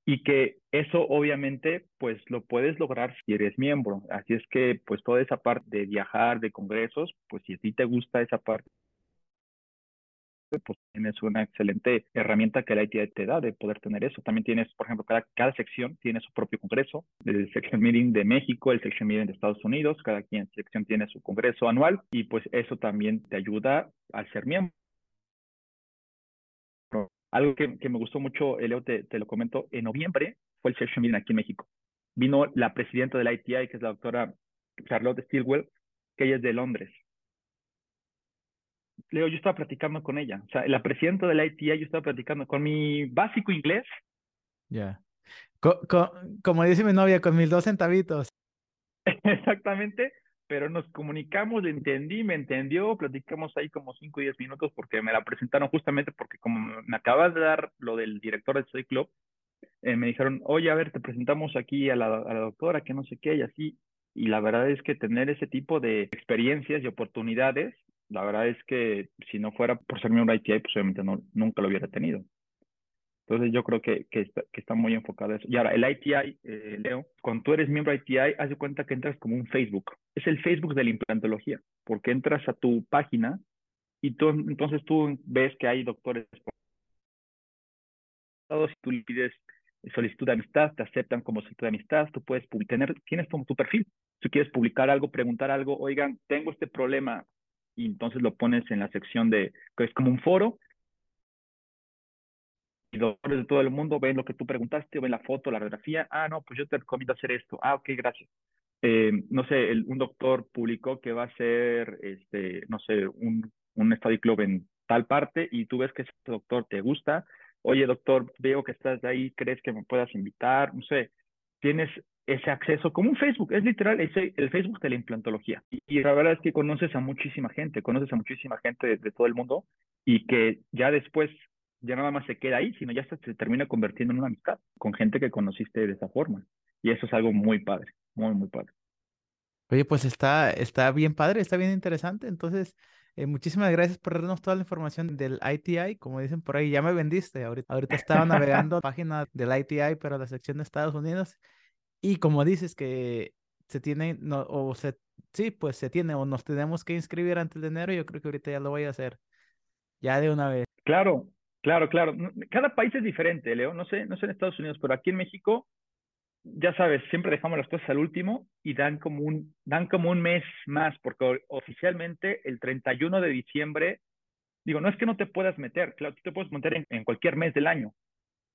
y que eso obviamente pues lo puedes lograr si eres miembro. Así es que pues toda esa parte de viajar, de congresos, pues si a ti te gusta esa parte pues tienes una excelente herramienta que la ITI te da de poder tener eso. También tienes, por ejemplo, cada, cada sección tiene su propio congreso, el Section Meeting de México, el Section Meeting de Estados Unidos, cada quien sección tiene su congreso anual y pues eso también te ayuda al ser miembro. Algo que, que me gustó mucho, Leo, te, te, lo comento, en noviembre fue el Section Meeting aquí en México. Vino la presidenta de la ITI, que es la doctora Charlotte Stilwell, que ella es de Londres Leo, yo estaba platicando con ella. O sea, la presidenta de la ITI, yo estaba platicando con mi básico inglés. Ya. como dice mi novia, con mis dos centavitos. [LAUGHS] Exactamente, pero nos comunicamos, entendí, me entendió, platicamos ahí como 5 o 10 minutos porque me la presentaron justamente porque como me acabas de dar lo del director del Soy Club, eh, me dijeron, oye, a ver, te presentamos aquí a la, a la doctora, que no sé qué, y así. Y la verdad es que tener ese tipo de experiencias y oportunidades la verdad es que si no fuera por ser miembro ITI, pues obviamente no, nunca lo hubiera tenido. Entonces yo creo que, que, está, que está muy enfocado eso. Y ahora, el ITI, eh, Leo, cuando tú eres miembro ITI, haz de cuenta que entras como un Facebook. Es el Facebook de la implantología, porque entras a tu página y tú, entonces tú ves que hay doctores si tú le pides solicitud de amistad, te aceptan como solicitud de amistad, tú puedes tener, tienes como tu perfil. Si quieres publicar algo, preguntar algo, oigan, tengo este problema, y entonces lo pones en la sección de, que es como un foro, y doctores de todo el mundo ven lo que tú preguntaste, ven la foto, la radiografía, ah, no, pues yo te recomiendo hacer esto, ah, ok, gracias. Eh, no sé, un doctor publicó que va a ser, este, no sé, un, un study club en tal parte y tú ves que ese doctor te gusta, oye doctor, veo que estás ahí, ¿crees que me puedas invitar? No sé, tienes ese acceso como un Facebook, es literal ese, el Facebook de la implantología. Y, la verdad es que conoces a muchísima gente, conoces a muchísima gente de, todo el mundo y que ya después ya nada más se queda ahí, sino ya se termina convirtiendo en una amistad con gente que conociste de esa forma. Y eso es algo muy padre, muy, muy padre. Oye, pues está, está bien padre, está bien interesante. Entonces, eh, muchísimas gracias por darnos toda la información del ITI. Como dicen por ahí, ya me vendiste. Ahorita, ahorita estaba navegando la página del ITI, pero la sección de Estados Unidos. Y como dices que se tiene, no, o se, sí, pues se tiene, o nos tenemos que inscribir antes de enero, yo creo que ahorita ya lo voy a hacer, ya de una vez. Claro, claro, claro. Cada país es diferente, Leo. No sé, no sé en Estados Unidos, pero aquí en México, ya sabes, siempre dejamos las cosas al último y dan como un, dan como un mes más, porque oficialmente el 31 de diciembre, digo, no es que no te puedas meter, claro, tú te puedes meter en cualquier mes del año,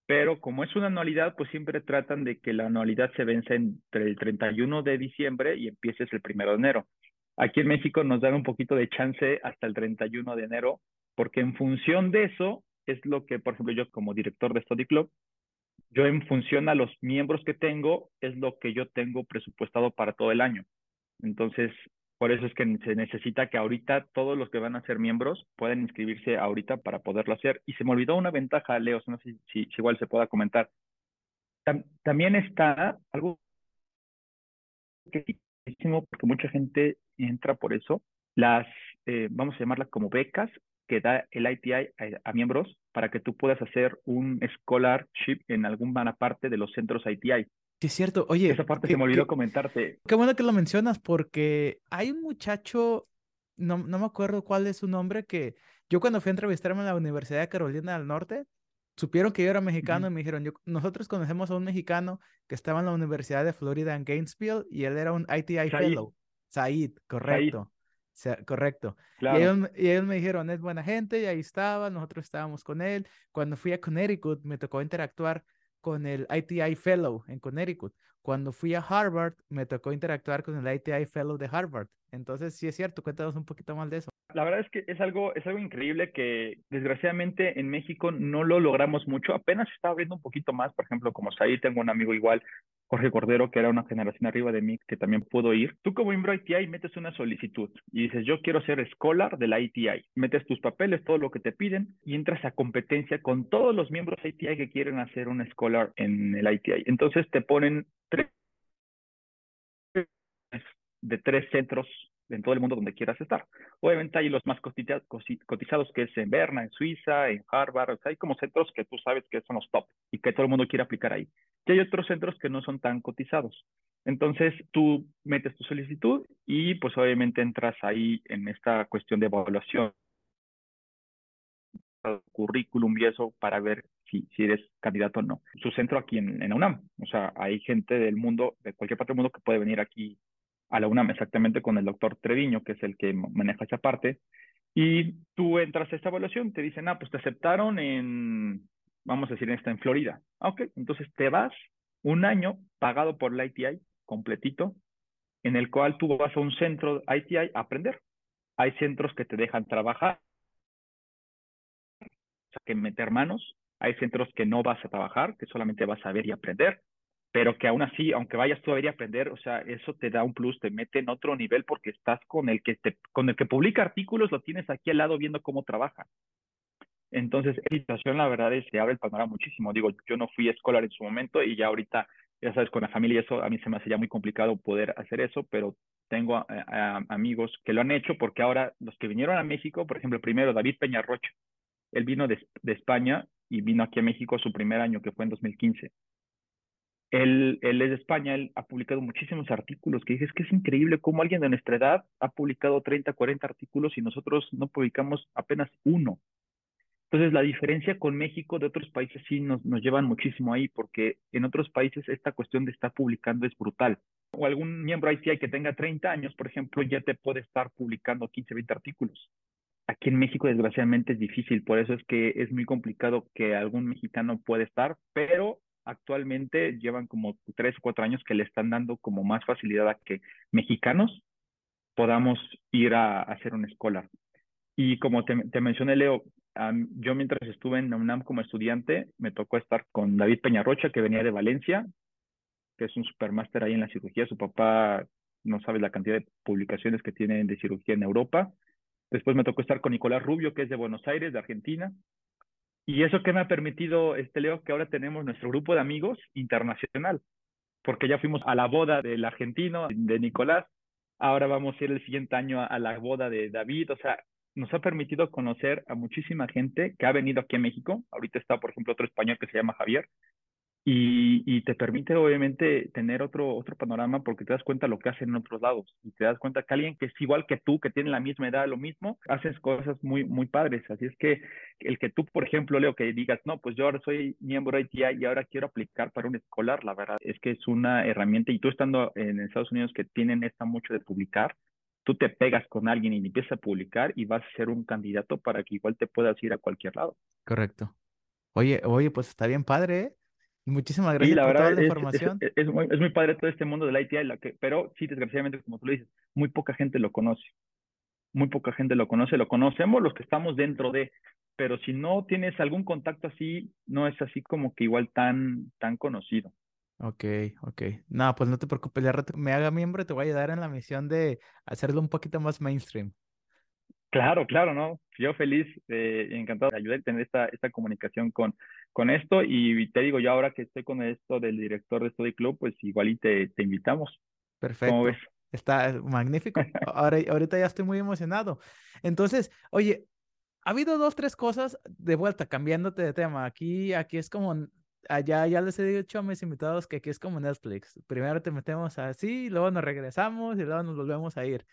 pero como es una anualidad, pues siempre tratan de que la anualidad se vence entre el 31 de diciembre y empieces el 1 de enero. Aquí en México nos dan un poquito de chance hasta el 31 de enero, porque en función de eso es lo que, por ejemplo, yo como director de Study Club, yo en función a los miembros que tengo, es lo que yo tengo presupuestado para todo el año. Entonces, por eso es que se necesita que ahorita todos los que van a ser miembros puedan inscribirse ahorita para poderlo hacer. Y se me olvidó una ventaja, Leo, no sé si, igual se pueda comentar. también está algo que porque mucha gente entra por eso, las, eh, vamos a llamarlas como becas que da el ITI a, miembros para que tú puedas hacer un scholarship en alguna parte de los centros ITI. Sí, es cierto. Oye. Esa parte se me olvidó comentarte. Qué bueno que lo mencionas porque hay un muchacho, no, no me acuerdo cuál es su nombre, que yo cuando fui a entrevistarme en la Universidad de Carolina del Norte, supieron que yo era mexicano y me dijeron, yo, nosotros conocemos a un mexicano que estaba en la Universidad de Florida en Gainesville y él era un ITI Fellow. Said, correcto. Correcto. Y, ellos, y, ellos, me dijeron, es buena gente, y ahí estaba, nosotros estábamos con él. Cuando fui a Connecticut, me tocó interactuar con el ITI Fellow en Connecticut. Cuando fui a Harvard, me tocó interactuar con el ITI Fellow de Harvard. Entonces, sí es cierto, cuéntanos un poquito más de eso. La verdad es que es algo, es algo increíble que desgraciadamente en México no lo logramos mucho. Apenas está abriendo un poquito más, por ejemplo, como ahí tengo un amigo igual Jorge Cordero, que era una generación arriba de mí, que también pudo ir. Tú como miembro ITI metes una solicitud y dices, yo quiero ser scholar de la ITI. Metes tus papeles, todo lo que te piden y entras a competencia con todos los miembros ITI que quieren hacer un scholar en el ITI. Entonces te ponen tres de tres centros en todo el mundo donde quieras estar. Obviamente hay los más cotizados que es en Berna, en Suiza, en Harvard, o sea, hay como centros que tú sabes que son los top y que todo el mundo quiere aplicar ahí. Y hay otros centros que no son tan cotizados. Entonces tú metes tu solicitud y pues obviamente entras ahí en esta cuestión de evaluación currículum y eso para ver si, si eres candidato o no. Su centro aquí en, en UNAM, o sea, hay gente del mundo, de cualquier parte del mundo que puede venir aquí a la UNAM, exactamente con el doctor Treviño, que es el que maneja esa parte, y tú entras a esta evaluación, te dicen, ah, pues te aceptaron en, vamos a decir, esta en Florida. Ah, ok, entonces te vas un año pagado por la ITI, completito, en el cual tú vas a un centro ITI a aprender. Hay centros que te dejan trabajar, o sea, que meter manos. Hay centros que no vas a trabajar, que solamente vas a ver y aprender pero que aún así, aunque vayas tú a ver y aprender, o sea, eso te da un plus, te mete en otro nivel porque estás con el que te, con el que publica artículos, lo tienes aquí al lado viendo cómo trabaja. Entonces, esa situación, la verdad es que abre el panorama muchísimo. Digo, yo no fui escolar en su momento y ya ahorita, ya sabes, con la familia eso, a mí se me hace ya muy complicado poder hacer eso, pero tengo amigos que lo han hecho porque ahora los que vinieron a México, por ejemplo, primero David Peñarrocha, él vino de, de España y vino aquí a México su primer año, que fue en 2015 él, él, es de España, él ha publicado muchísimos artículos que dices que es increíble cómo alguien de nuestra edad ha publicado 30, 40 artículos y nosotros no publicamos apenas uno. Entonces, la diferencia con México de otros países sí nos, nos llevan muchísimo ahí, porque en otros países esta cuestión de estar publicando es brutal. O algún miembro ITI que tenga 30 años, por ejemplo, ya te puede estar publicando 15, 20 artículos. Aquí en México, desgraciadamente, es difícil, por eso es que es muy complicado que algún mexicano pueda estar, pero actualmente llevan como tres o cuatro años que le están dando como más facilidad a que mexicanos podamos ir a, hacer una escuela. Y como te, mencioné, Leo, yo mientras estuve en UNAM como estudiante, me tocó estar con David Peñarrocha, que venía de Valencia, que es un supermáster ahí en la cirugía. Su papá, no sabes la cantidad de publicaciones que tiene de cirugía en Europa. Después me tocó estar con Nicolás Rubio, que es de Buenos Aires, de Argentina. Y eso que me ha permitido, este Leo, que ahora tenemos nuestro grupo de amigos internacional, porque ya fuimos a la boda del argentino, de Nicolás, ahora vamos a ir el siguiente año a, la boda de David, o sea, nos ha permitido conocer a muchísima gente que ha venido aquí a México. Ahorita está, por ejemplo, otro español que se llama Javier, y, te permite obviamente tener otro, otro panorama porque te das cuenta lo que hacen en otros lados y te das cuenta que alguien que es igual que tú, que tiene la misma edad, lo mismo, haces cosas muy, muy padres. Así es que el que tú, por ejemplo, Leo, que digas, no, pues yo ahora soy miembro de ITI y ahora quiero aplicar para un escolar, la verdad es que es una herramienta y tú estando en Estados Unidos que tienen esta mucho de publicar, tú te pegas con alguien y empiezas a publicar y vas a ser un candidato para que igual te puedas ir a cualquier lado. Correcto. Oye, oye, pues está bien padre, ¿eh? Muchísimas gracias por toda la información. Es, muy, es, muy, padre todo este mundo del ITI, la que, pero sí, desgraciadamente, como tú lo dices, muy poca gente lo conoce. Muy poca gente lo conoce. Lo conocemos los que estamos dentro de, pero si no tienes algún contacto así, no es así como que igual tan, tan conocido. Ok, ok. No, pues no te preocupes, ya me haga miembro y te voy a ayudar en la misión de hacerlo un poquito más mainstream. Claro, claro, ¿no? Yo feliz, eh, encantado de ayudar a tener esta, esta comunicación con, con esto y te digo, yo ahora que estoy con esto del director de Study Club, pues igual y te, te invitamos. Perfecto. ¿Cómo ves? Está magnífico. [LAUGHS] Ahora, ahorita ya estoy muy emocionado. Entonces, oye, ha habido dos, tres cosas de vuelta, cambiándote de tema. Aquí, aquí es como, allá ya les he dicho a mis invitados que aquí es como Netflix. Primero te metemos así, luego nos regresamos y luego nos volvemos a ir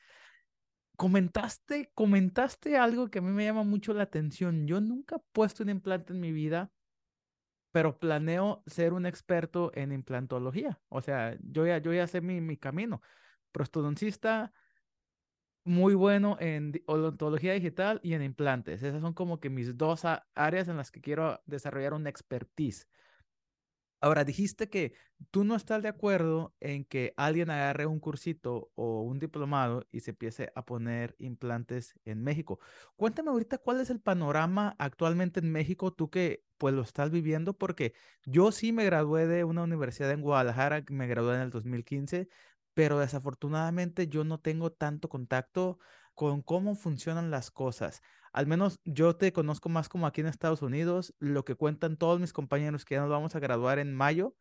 comentaste, comentaste algo que a mí me llama mucho la atención. Yo nunca he puesto un implante en mi vida, pero planeo ser un experto en implantología. O sea, yo ya, yo ya sé mi, mi camino. Prostodoncista, muy bueno en odontología digital y en implantes. Esas son como que mis dos áreas en las que quiero desarrollar una expertise. Ahora, dijiste que tú no estás de acuerdo en que alguien agarre un cursito o un diplomado y se empiece a poner implantes en México. Cuéntame ahorita cuál es el panorama actualmente en México, tú que pues lo estás viviendo, porque yo sí me gradué de una universidad en Guadalajara, me gradué en el 2015, pero desafortunadamente yo no tengo tanto contacto con cómo funcionan las cosas al menos yo te conozco más como aquí en Estados Unidos, lo que cuentan todos mis compañeros que ya nos vamos a graduar en mayo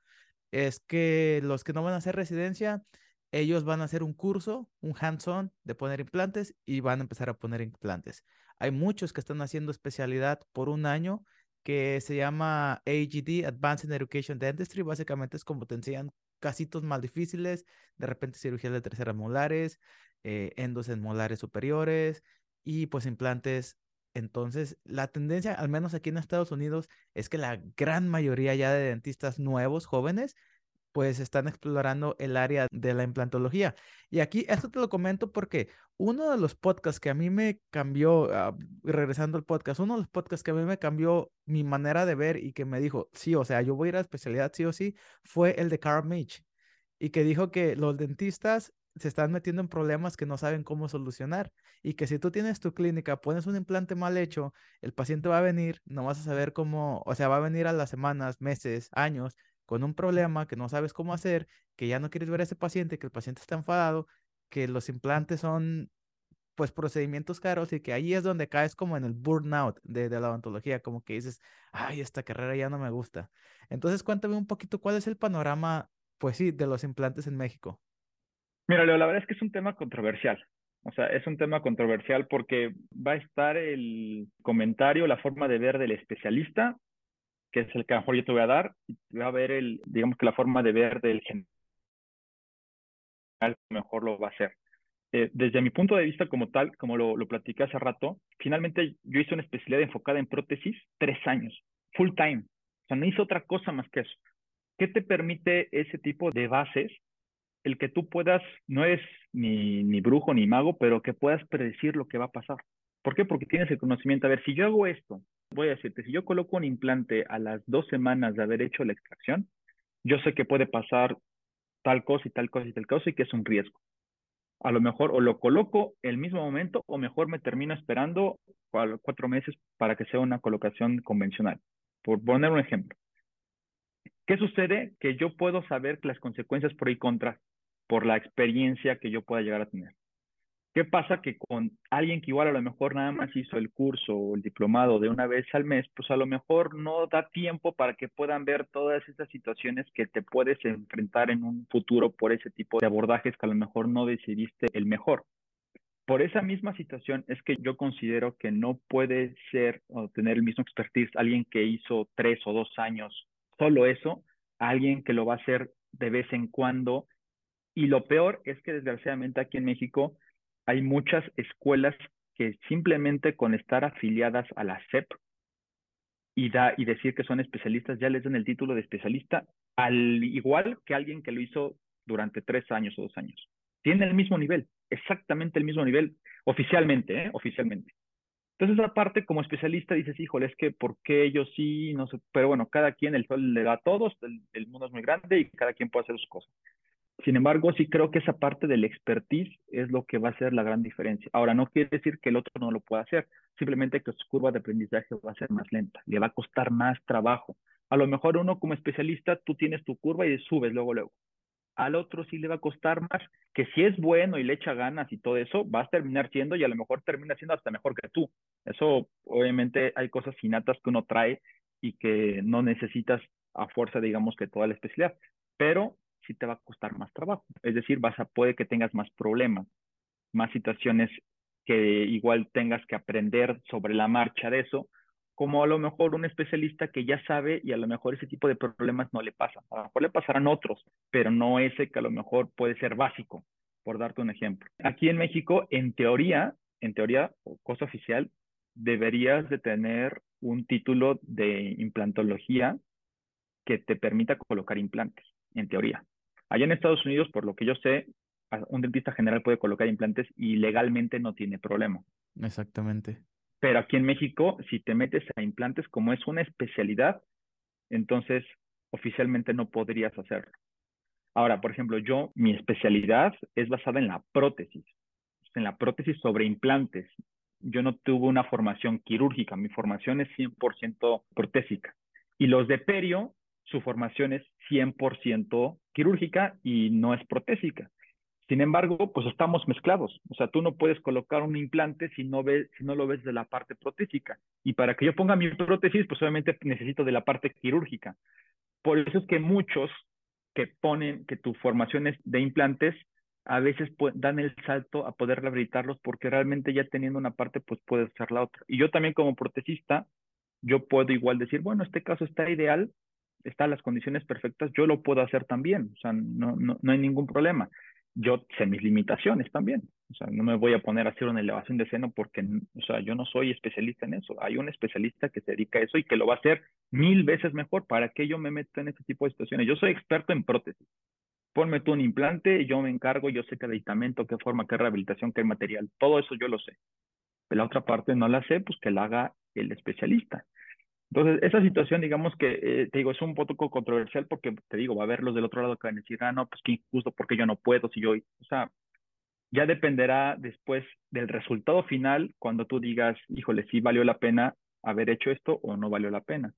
es que los que no van a hacer residencia, ellos van a hacer un curso, un hands-on de poner implantes y van a empezar a poner implantes. Hay muchos que están haciendo especialidad por un año que se llama AGD, Advanced Education Dentistry. Básicamente es como te enseñan casitos más difíciles, de repente cirugías de terceras molares, eh, endos en molares superiores y pues implantes Entonces, la tendencia, al menos aquí en Estados Unidos, es que la gran mayoría ya de dentistas nuevos, jóvenes, pues están explorando el área de la implantología. Y aquí, esto te lo comento porque uno de los podcasts que a mí me cambió, ah, regresando al podcast, uno de los podcasts que a mí me cambió mi manera de ver y que me dijo, sí, o sea, yo voy a ir a especialidad sí o sí, fue el de Carl Mitch. Y que dijo que los dentistas se están metiendo en problemas que no saben cómo solucionar. Y que si tú tienes tu clínica, pones un implante mal hecho, el paciente va a venir, no vas a saber cómo, o sea, va a venir a las semanas, meses, años, con un problema que no sabes cómo hacer, que ya no quieres ver a ese paciente, que el paciente está enfadado, que los implantes son pues procedimientos caros y que ahí es donde caes como en el burnout de, de la odontología, como que dices, ay, esta carrera ya no me gusta. Entonces cuéntame un poquito cuál es el panorama, pues sí, de los implantes en México. Mira, Leo, la verdad es que es un tema controversial. O sea, es un tema controversial porque va a estar el comentario, la forma de ver del especialista que es el que a lo mejor yo te voy a dar, y va a ver el, digamos que la forma de ver del general mejor lo va a hacer. Eh, desde mi punto de vista como tal, como lo, lo platiqué hace rato, finalmente yo hice una especialidad enfocada en prótesis tres años, full time. O sea, no hice otra cosa más que eso. ¿Qué te permite ese tipo de bases? El que tú puedas, no es ni, ni brujo ni mago, pero que puedas predecir lo que va a pasar. ¿Por qué? Porque tienes el conocimiento. A ver, si yo hago esto, voy a decirte, si yo coloco un implante a las dos semanas de haber hecho la extracción, yo sé que puede pasar tal cosa y tal cosa y tal cosa y que es un riesgo. A lo mejor o lo coloco el mismo momento o mejor me termino esperando cuatro meses para que sea una colocación convencional. Por poner un ejemplo. ¿Qué sucede? Que yo puedo saber las consecuencias por y contra por la experiencia que yo pueda llegar a tener. ¿Qué pasa? Que con alguien que igual a lo mejor nada más hizo el curso o el diplomado de una vez al mes, pues a lo mejor no da tiempo para que puedan ver todas estas situaciones que te puedes enfrentar en un futuro por ese tipo de abordajes que a lo mejor no decidiste el mejor. Por esa misma situación es que yo considero que no puede ser o tener el mismo expertise alguien que hizo tres o dos años solo eso, alguien que lo va a hacer de vez en cuando. Y lo peor es que desgraciadamente aquí en México hay muchas escuelas que simplemente con estar afiliadas a la SEP y, da, y decir que son especialistas ya les dan el título de especialista, al igual que alguien que lo hizo durante tres años o dos años. Tiene el mismo nivel, exactamente el mismo nivel, oficialmente, ¿eh? Oficialmente. Entonces, aparte, como especialista, dices, híjole, es que ¿por qué ellos sí? No sé, pero bueno, cada quien el sol le da a todos, el mundo es muy grande y cada quien puede hacer sus cosas. Sin embargo, sí creo que esa parte del expertise es lo que va a ser la gran diferencia. Ahora, no quiere decir que el otro no lo pueda hacer, simplemente que su curva de aprendizaje va a ser más lenta, le va a costar más trabajo. A lo mejor uno como especialista, tú tienes tu curva y subes luego, luego. Al otro sí le va a costar más, que si es bueno y le echa ganas y todo eso, va a terminar siendo y a lo mejor termina siendo hasta mejor que tú. Eso, obviamente, hay cosas innatas que uno trae y que no necesitas a fuerza, digamos, que toda la especialidad. Pero sí te va a costar más trabajo. Es decir, vas a, puede que tengas más problemas, más situaciones que igual tengas que aprender sobre la marcha de eso, como a lo mejor un especialista que ya sabe y a lo mejor ese tipo de problemas no le pasa. A lo mejor le pasarán otros, pero no ese que a lo mejor puede ser básico, por darte un ejemplo. Aquí en México, en teoría, en teoría, cosa oficial, deberías de tener un título de implantología que te permita colocar implantes, en teoría. Allá en Estados Unidos, por lo que yo sé, un dentista general puede colocar implantes y legalmente no tiene problema. Exactamente. Pero aquí en México, si te metes a implantes como es una especialidad, entonces oficialmente no podrías hacerlo. Ahora, por ejemplo, yo, mi especialidad es basada en la prótesis, en la prótesis sobre implantes. Yo no tuve una formación quirúrgica, mi formación es 100% protésica. Y los de perio su formación es 100% quirúrgica y no es protésica. Sin embargo, pues estamos mezclados. O sea, tú no puedes colocar un implante si no, ves, si no lo ves de la parte protésica. Y para que yo ponga mi prótesis, pues obviamente necesito de la parte quirúrgica. Por eso es que muchos que ponen que tu formación es de implantes, a veces dan el salto a poder rehabilitarlos porque realmente ya teniendo una parte, pues puedes hacer la otra. Y yo también como protesista, yo puedo igual decir, bueno, este caso está ideal, están las condiciones perfectas, yo lo puedo hacer también, o sea, no, no, no hay ningún problema. yo sé mis limitaciones también. O sea, no me voy a poner a hacer una elevación de seno porque, o sea, yo no soy especialista en eso. Hay un especialista que se dedica a eso y que lo va a hacer mil veces mejor. ¿Para qué yo me meto en este tipo de situaciones? Yo soy experto en prótesis. Ponme tú un implante, yo me encargo, yo sé qué aditamento, qué forma, qué rehabilitación, qué material. Todo eso yo lo sé. La otra parte no la sé, pues que la haga el especialista. Entonces, esa situación, digamos que, eh, te digo, es un poco controversial porque, te digo, va a haber los del otro lado que van a decir, ah, no, pues qué injusto, porque yo no puedo, si yo, o sea, ya dependerá después del resultado final cuando tú digas, híjole, sí valió la pena haber hecho esto o no valió la pena.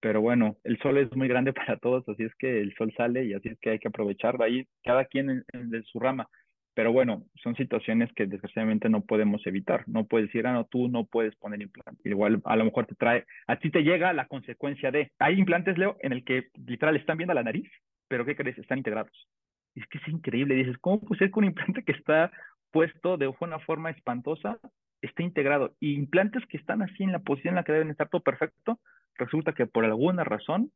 Pero bueno, el sol es muy grande [LAUGHS] para todos, así es que el sol sale y así es que hay que aprovechar ahí, cada quien en su rama. Pero bueno, son situaciones que desgraciadamente no podemos evitar. No puedes decir, ah, no, tú no puedes poner implante. Igual a lo mejor te trae, a ti te llega la consecuencia de, hay implantes, Leo, en el que literal están viendo la nariz, pero ¿qué crees? Están integrados. Es que es increíble. Dices, ¿cómo puede que un implante que está puesto de una forma espantosa esté integrado? Y implantes que están así en la posición en la que deben estar todo perfecto, resulta que por alguna razón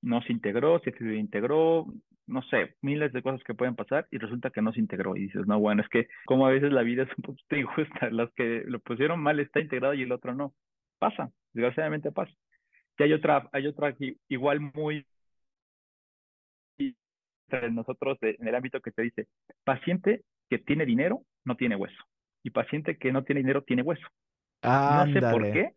no se integró, se integró, no sé, miles de cosas que pueden pasar y resulta que no se integró. Y dices, no, bueno, es que como a veces la vida es un poquito [LAUGHS] injusta, los que lo pusieron mal está integrado y el otro no. Pasa, desgraciadamente pasa. Y hay otra, hay otra igual muy entre nosotros en el ámbito que te dice, paciente que tiene dinero no tiene hueso y paciente que no tiene dinero tiene hueso. no sé por qué,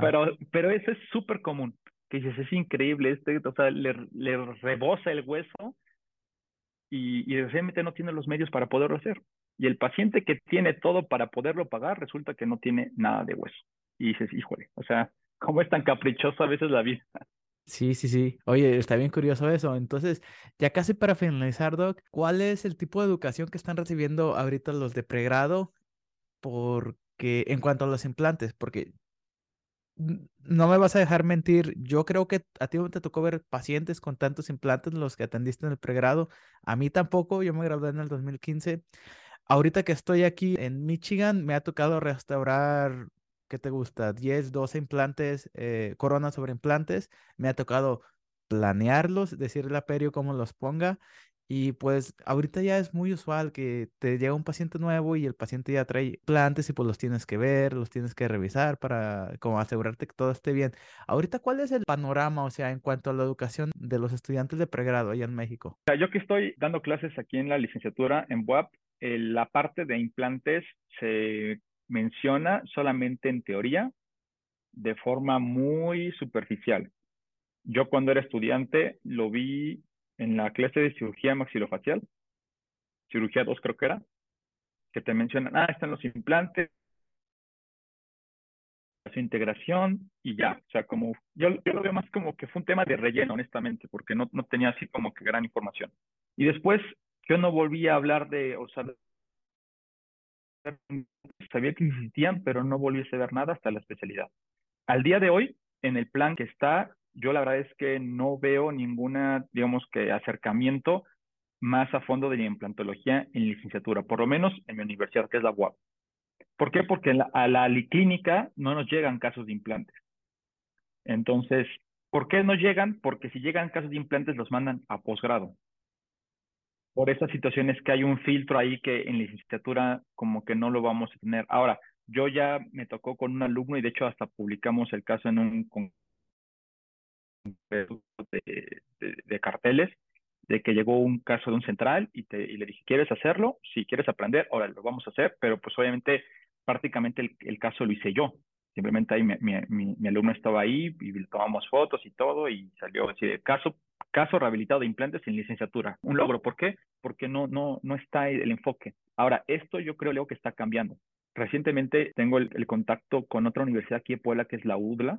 pero, pero eso es súper común que dices, es increíble, este, o sea, le, le rebosa el hueso y, y realmente no tiene los medios para poderlo hacer. Y el paciente que tiene todo para poderlo pagar, resulta que no tiene nada de hueso. Y dices, híjole, o sea, [LAUGHS] ¿cómo es tan caprichoso a veces la vida? Sí, sí, sí. Oye, está bien curioso eso. Entonces, ya casi para finalizar, Doc, ¿cuál es el tipo de educación que están recibiendo ahorita los de pregrado? Porque en cuanto a los implantes, porque no me vas a dejar mentir, yo creo que a ti te tocó ver pacientes con tantos implantes los que atendiste en el pregrado, a mí tampoco, yo me gradué en el 2015. Ahorita que estoy aquí en Michigan, me ha tocado restaurar, ¿qué te gusta? 10, 12 implantes, eh, coronas sobre implantes, me ha tocado planearlos, decirle a Perio cómo los ponga y pues ahorita ya es muy usual que te llega un paciente nuevo y el paciente ya trae plantes y pues los tienes que ver, los tienes que revisar para como asegurarte que todo esté bien. Ahorita, ¿cuál es el panorama, o sea, en cuanto a la educación de los estudiantes de pregrado allá en México? Yo que estoy dando clases aquí en la licenciatura en WAP, eh, la parte de implantes se menciona solamente en teoría de forma muy superficial. Yo cuando era estudiante lo vi en la clase de cirugía maxilofacial, cirugía 2 creo que era, que te mencionan, ah, están los implantes, su integración y ya, o sea, como yo, yo lo veo más como que fue un tema de relleno, honestamente, porque no, no tenía así como que gran información. Y después yo no volví a hablar de, o sea, sabía que existían, pero no volví a ver nada hasta la especialidad. Al día de hoy, en el plan que está, yo la verdad es que no veo ninguna, digamos que acercamiento más a fondo de la implantología en licenciatura, por lo menos en mi universidad, que es la UAP. ¿Por qué? Porque a la clínica no nos llegan casos de implantes. Entonces, ¿por qué no llegan? Porque si llegan casos de implantes los mandan a posgrado. Por esas situaciones que hay un filtro ahí que en licenciatura como que no lo vamos a tener. Ahora, yo ya me tocó con un alumno y de hecho hasta publicamos el caso en un de, carteles de que llegó un caso de un central y, te, y le dije, ¿quieres hacerlo? Si quieres aprender, ahora lo vamos a hacer, pero pues obviamente prácticamente el, el caso lo hice yo. Simplemente ahí mi, mi, mi, alumno estaba ahí y tomamos fotos y todo y salió así de caso, caso rehabilitado de implantes sin licenciatura. Un logro, ¿por qué? Porque no, no, no está el enfoque. Ahora, esto yo creo Leo, que está cambiando. Recientemente tengo el, el, contacto con otra universidad aquí en Puebla, que es la UDLA,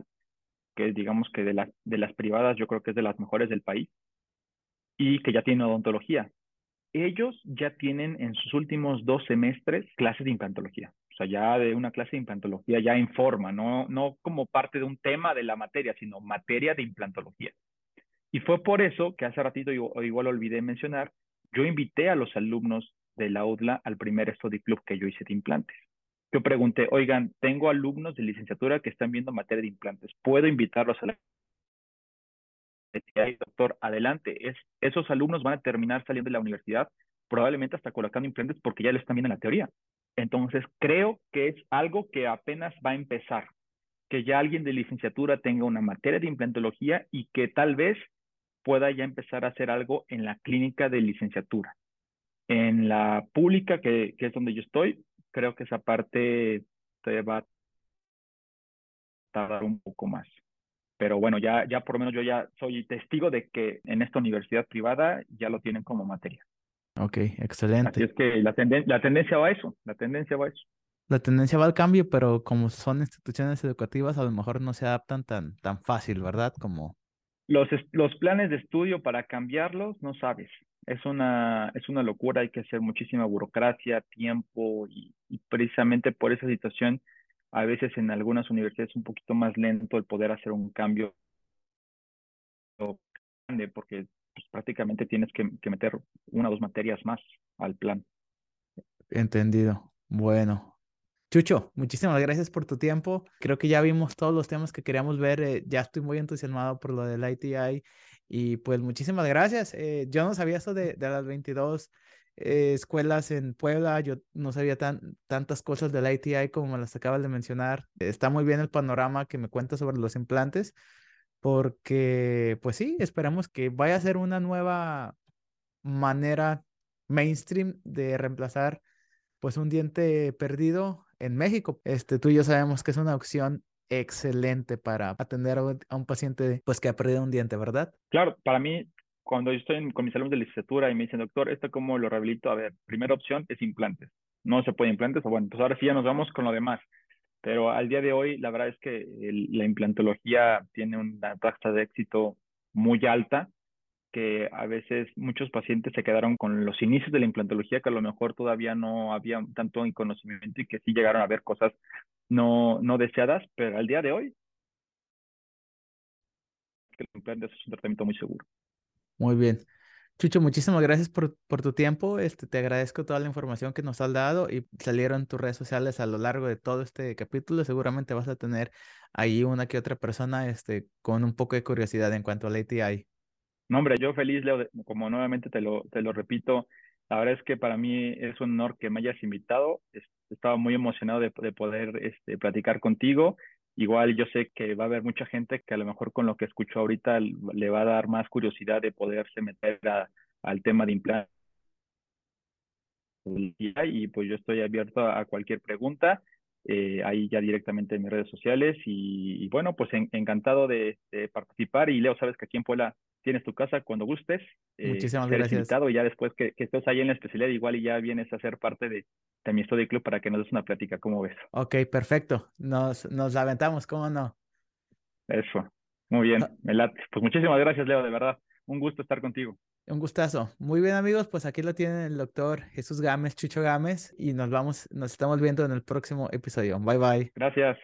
que digamos que de, de las privadas yo creo que es de las mejores del país, y que ya tiene odontología. Ellos ya tienen en sus últimos dos semestres clases de implantología. O sea, ya de una clase de implantología ya en forma, no, no como parte de un tema de la materia, sino materia de implantología. Y fue por eso que hace ratito, igual olvidé mencionar, yo invité a los alumnos de la UDLA al primer study club que yo hice de implantes yo pregunté, oigan, tengo alumnos de licenciatura que están viendo materia de implantes, ¿puedo invitarlos a la doctor, adelante. Es, esos alumnos van a terminar saliendo de la universidad probablemente hasta colocando implantes porque ya lo están viendo en la teoría. Entonces, creo que es algo que apenas va a empezar, que ya alguien de licenciatura tenga una materia de implantología y que tal vez pueda ya empezar a hacer algo en la clínica de licenciatura. En la pública, que es donde yo estoy, creo que esa parte te va a tardar un poco más. Pero bueno, ya, ya por lo menos yo ya soy testigo de que en esta universidad privada ya lo tienen como materia. Ok, excelente. Así es que la, la tendencia va a eso, la tendencia va a eso. La tendencia va al cambio, pero como son instituciones educativas, a lo mejor no se adaptan tan, tan fácil, ¿verdad? Como... Los, los planes de estudio para cambiarlos, no sabes. Es una, es una locura, hay que hacer muchísima burocracia, tiempo y, precisamente por esa situación, a veces en algunas universidades es un poquito más lento el poder hacer un cambio grande porque pues, prácticamente tienes que, meter una o dos materias más al plan. Entendido. Bueno, Chucho, muchísimas gracias por tu tiempo. Creo que ya vimos todos los temas que queríamos ver. Eh, ya estoy muy entusiasmado por lo del ITI. Y pues muchísimas gracias. Eh, yo no sabía eso de, las 22 eh, escuelas en Puebla. Yo no sabía tan, tantas cosas del ITI como me las acabas de mencionar. Está muy bien el panorama que me cuentas sobre los implantes porque pues sí, esperamos que vaya a ser una nueva manera mainstream de reemplazar pues un diente perdido en México. Este, tú y yo sabemos que es una opción excelente para atender a un, paciente pues que ha perdido un diente, ¿verdad? Claro, para mí, cuando yo estoy con mis alumnos de licenciatura y me dicen, doctor, ¿esto cómo lo rehabilito? A ver, primera opción es implantes. No se puede implantes, o bueno, pues ahora sí ya nos vamos con lo demás. Pero al día de hoy, la verdad es que la implantología tiene una tasa de éxito muy alta, que a veces muchos pacientes se quedaron con los inicios de la implantología, que a lo mejor todavía no había tanto conocimiento y que sí llegaron a ver cosas no, no deseadas, pero al día de hoy, el implante es un tratamiento muy seguro. Muy bien. Chucho, muchísimas gracias por, por, tu tiempo. Este, te agradezco toda la información que nos has dado y salieron tus redes sociales a lo largo de todo este capítulo. Seguramente vas a tener ahí una que otra persona este, con un poco de curiosidad en cuanto al ATI. No, hombre, yo feliz, Leo, como nuevamente te lo, te lo repito, la verdad es que para mí es un honor que me hayas invitado. Estaba muy emocionado de, de poder este, platicar contigo igual yo sé que va a haber mucha gente que a lo mejor con lo que escuchó ahorita le va a dar más curiosidad de poderse meter al tema de implantes. Y pues yo estoy abierto a, cualquier pregunta, eh, ahí ya directamente en mis redes sociales. Y, bueno, pues encantado de, participar. Y Leo, sabes que aquí en Puebla tienes tu casa cuando gustes. Eh, Muchísimas gracias. Invitado, y ya después que, que, estés ahí en la especialidad, igual y ya vienes a ser parte de, de mi Study Club para que nos des una plática, ¿cómo ves? Ok, perfecto. Nos, nos aventamos, ¿cómo no? Eso, muy bien, me late. Pues muchísimas gracias, Leo, de verdad. Un gusto estar contigo. Un gustazo. Muy bien, amigos, pues aquí lo tiene el doctor Jesús Gámez, Chucho Gámez, y nos vamos, nos estamos viendo en el próximo episodio. Bye bye. Gracias.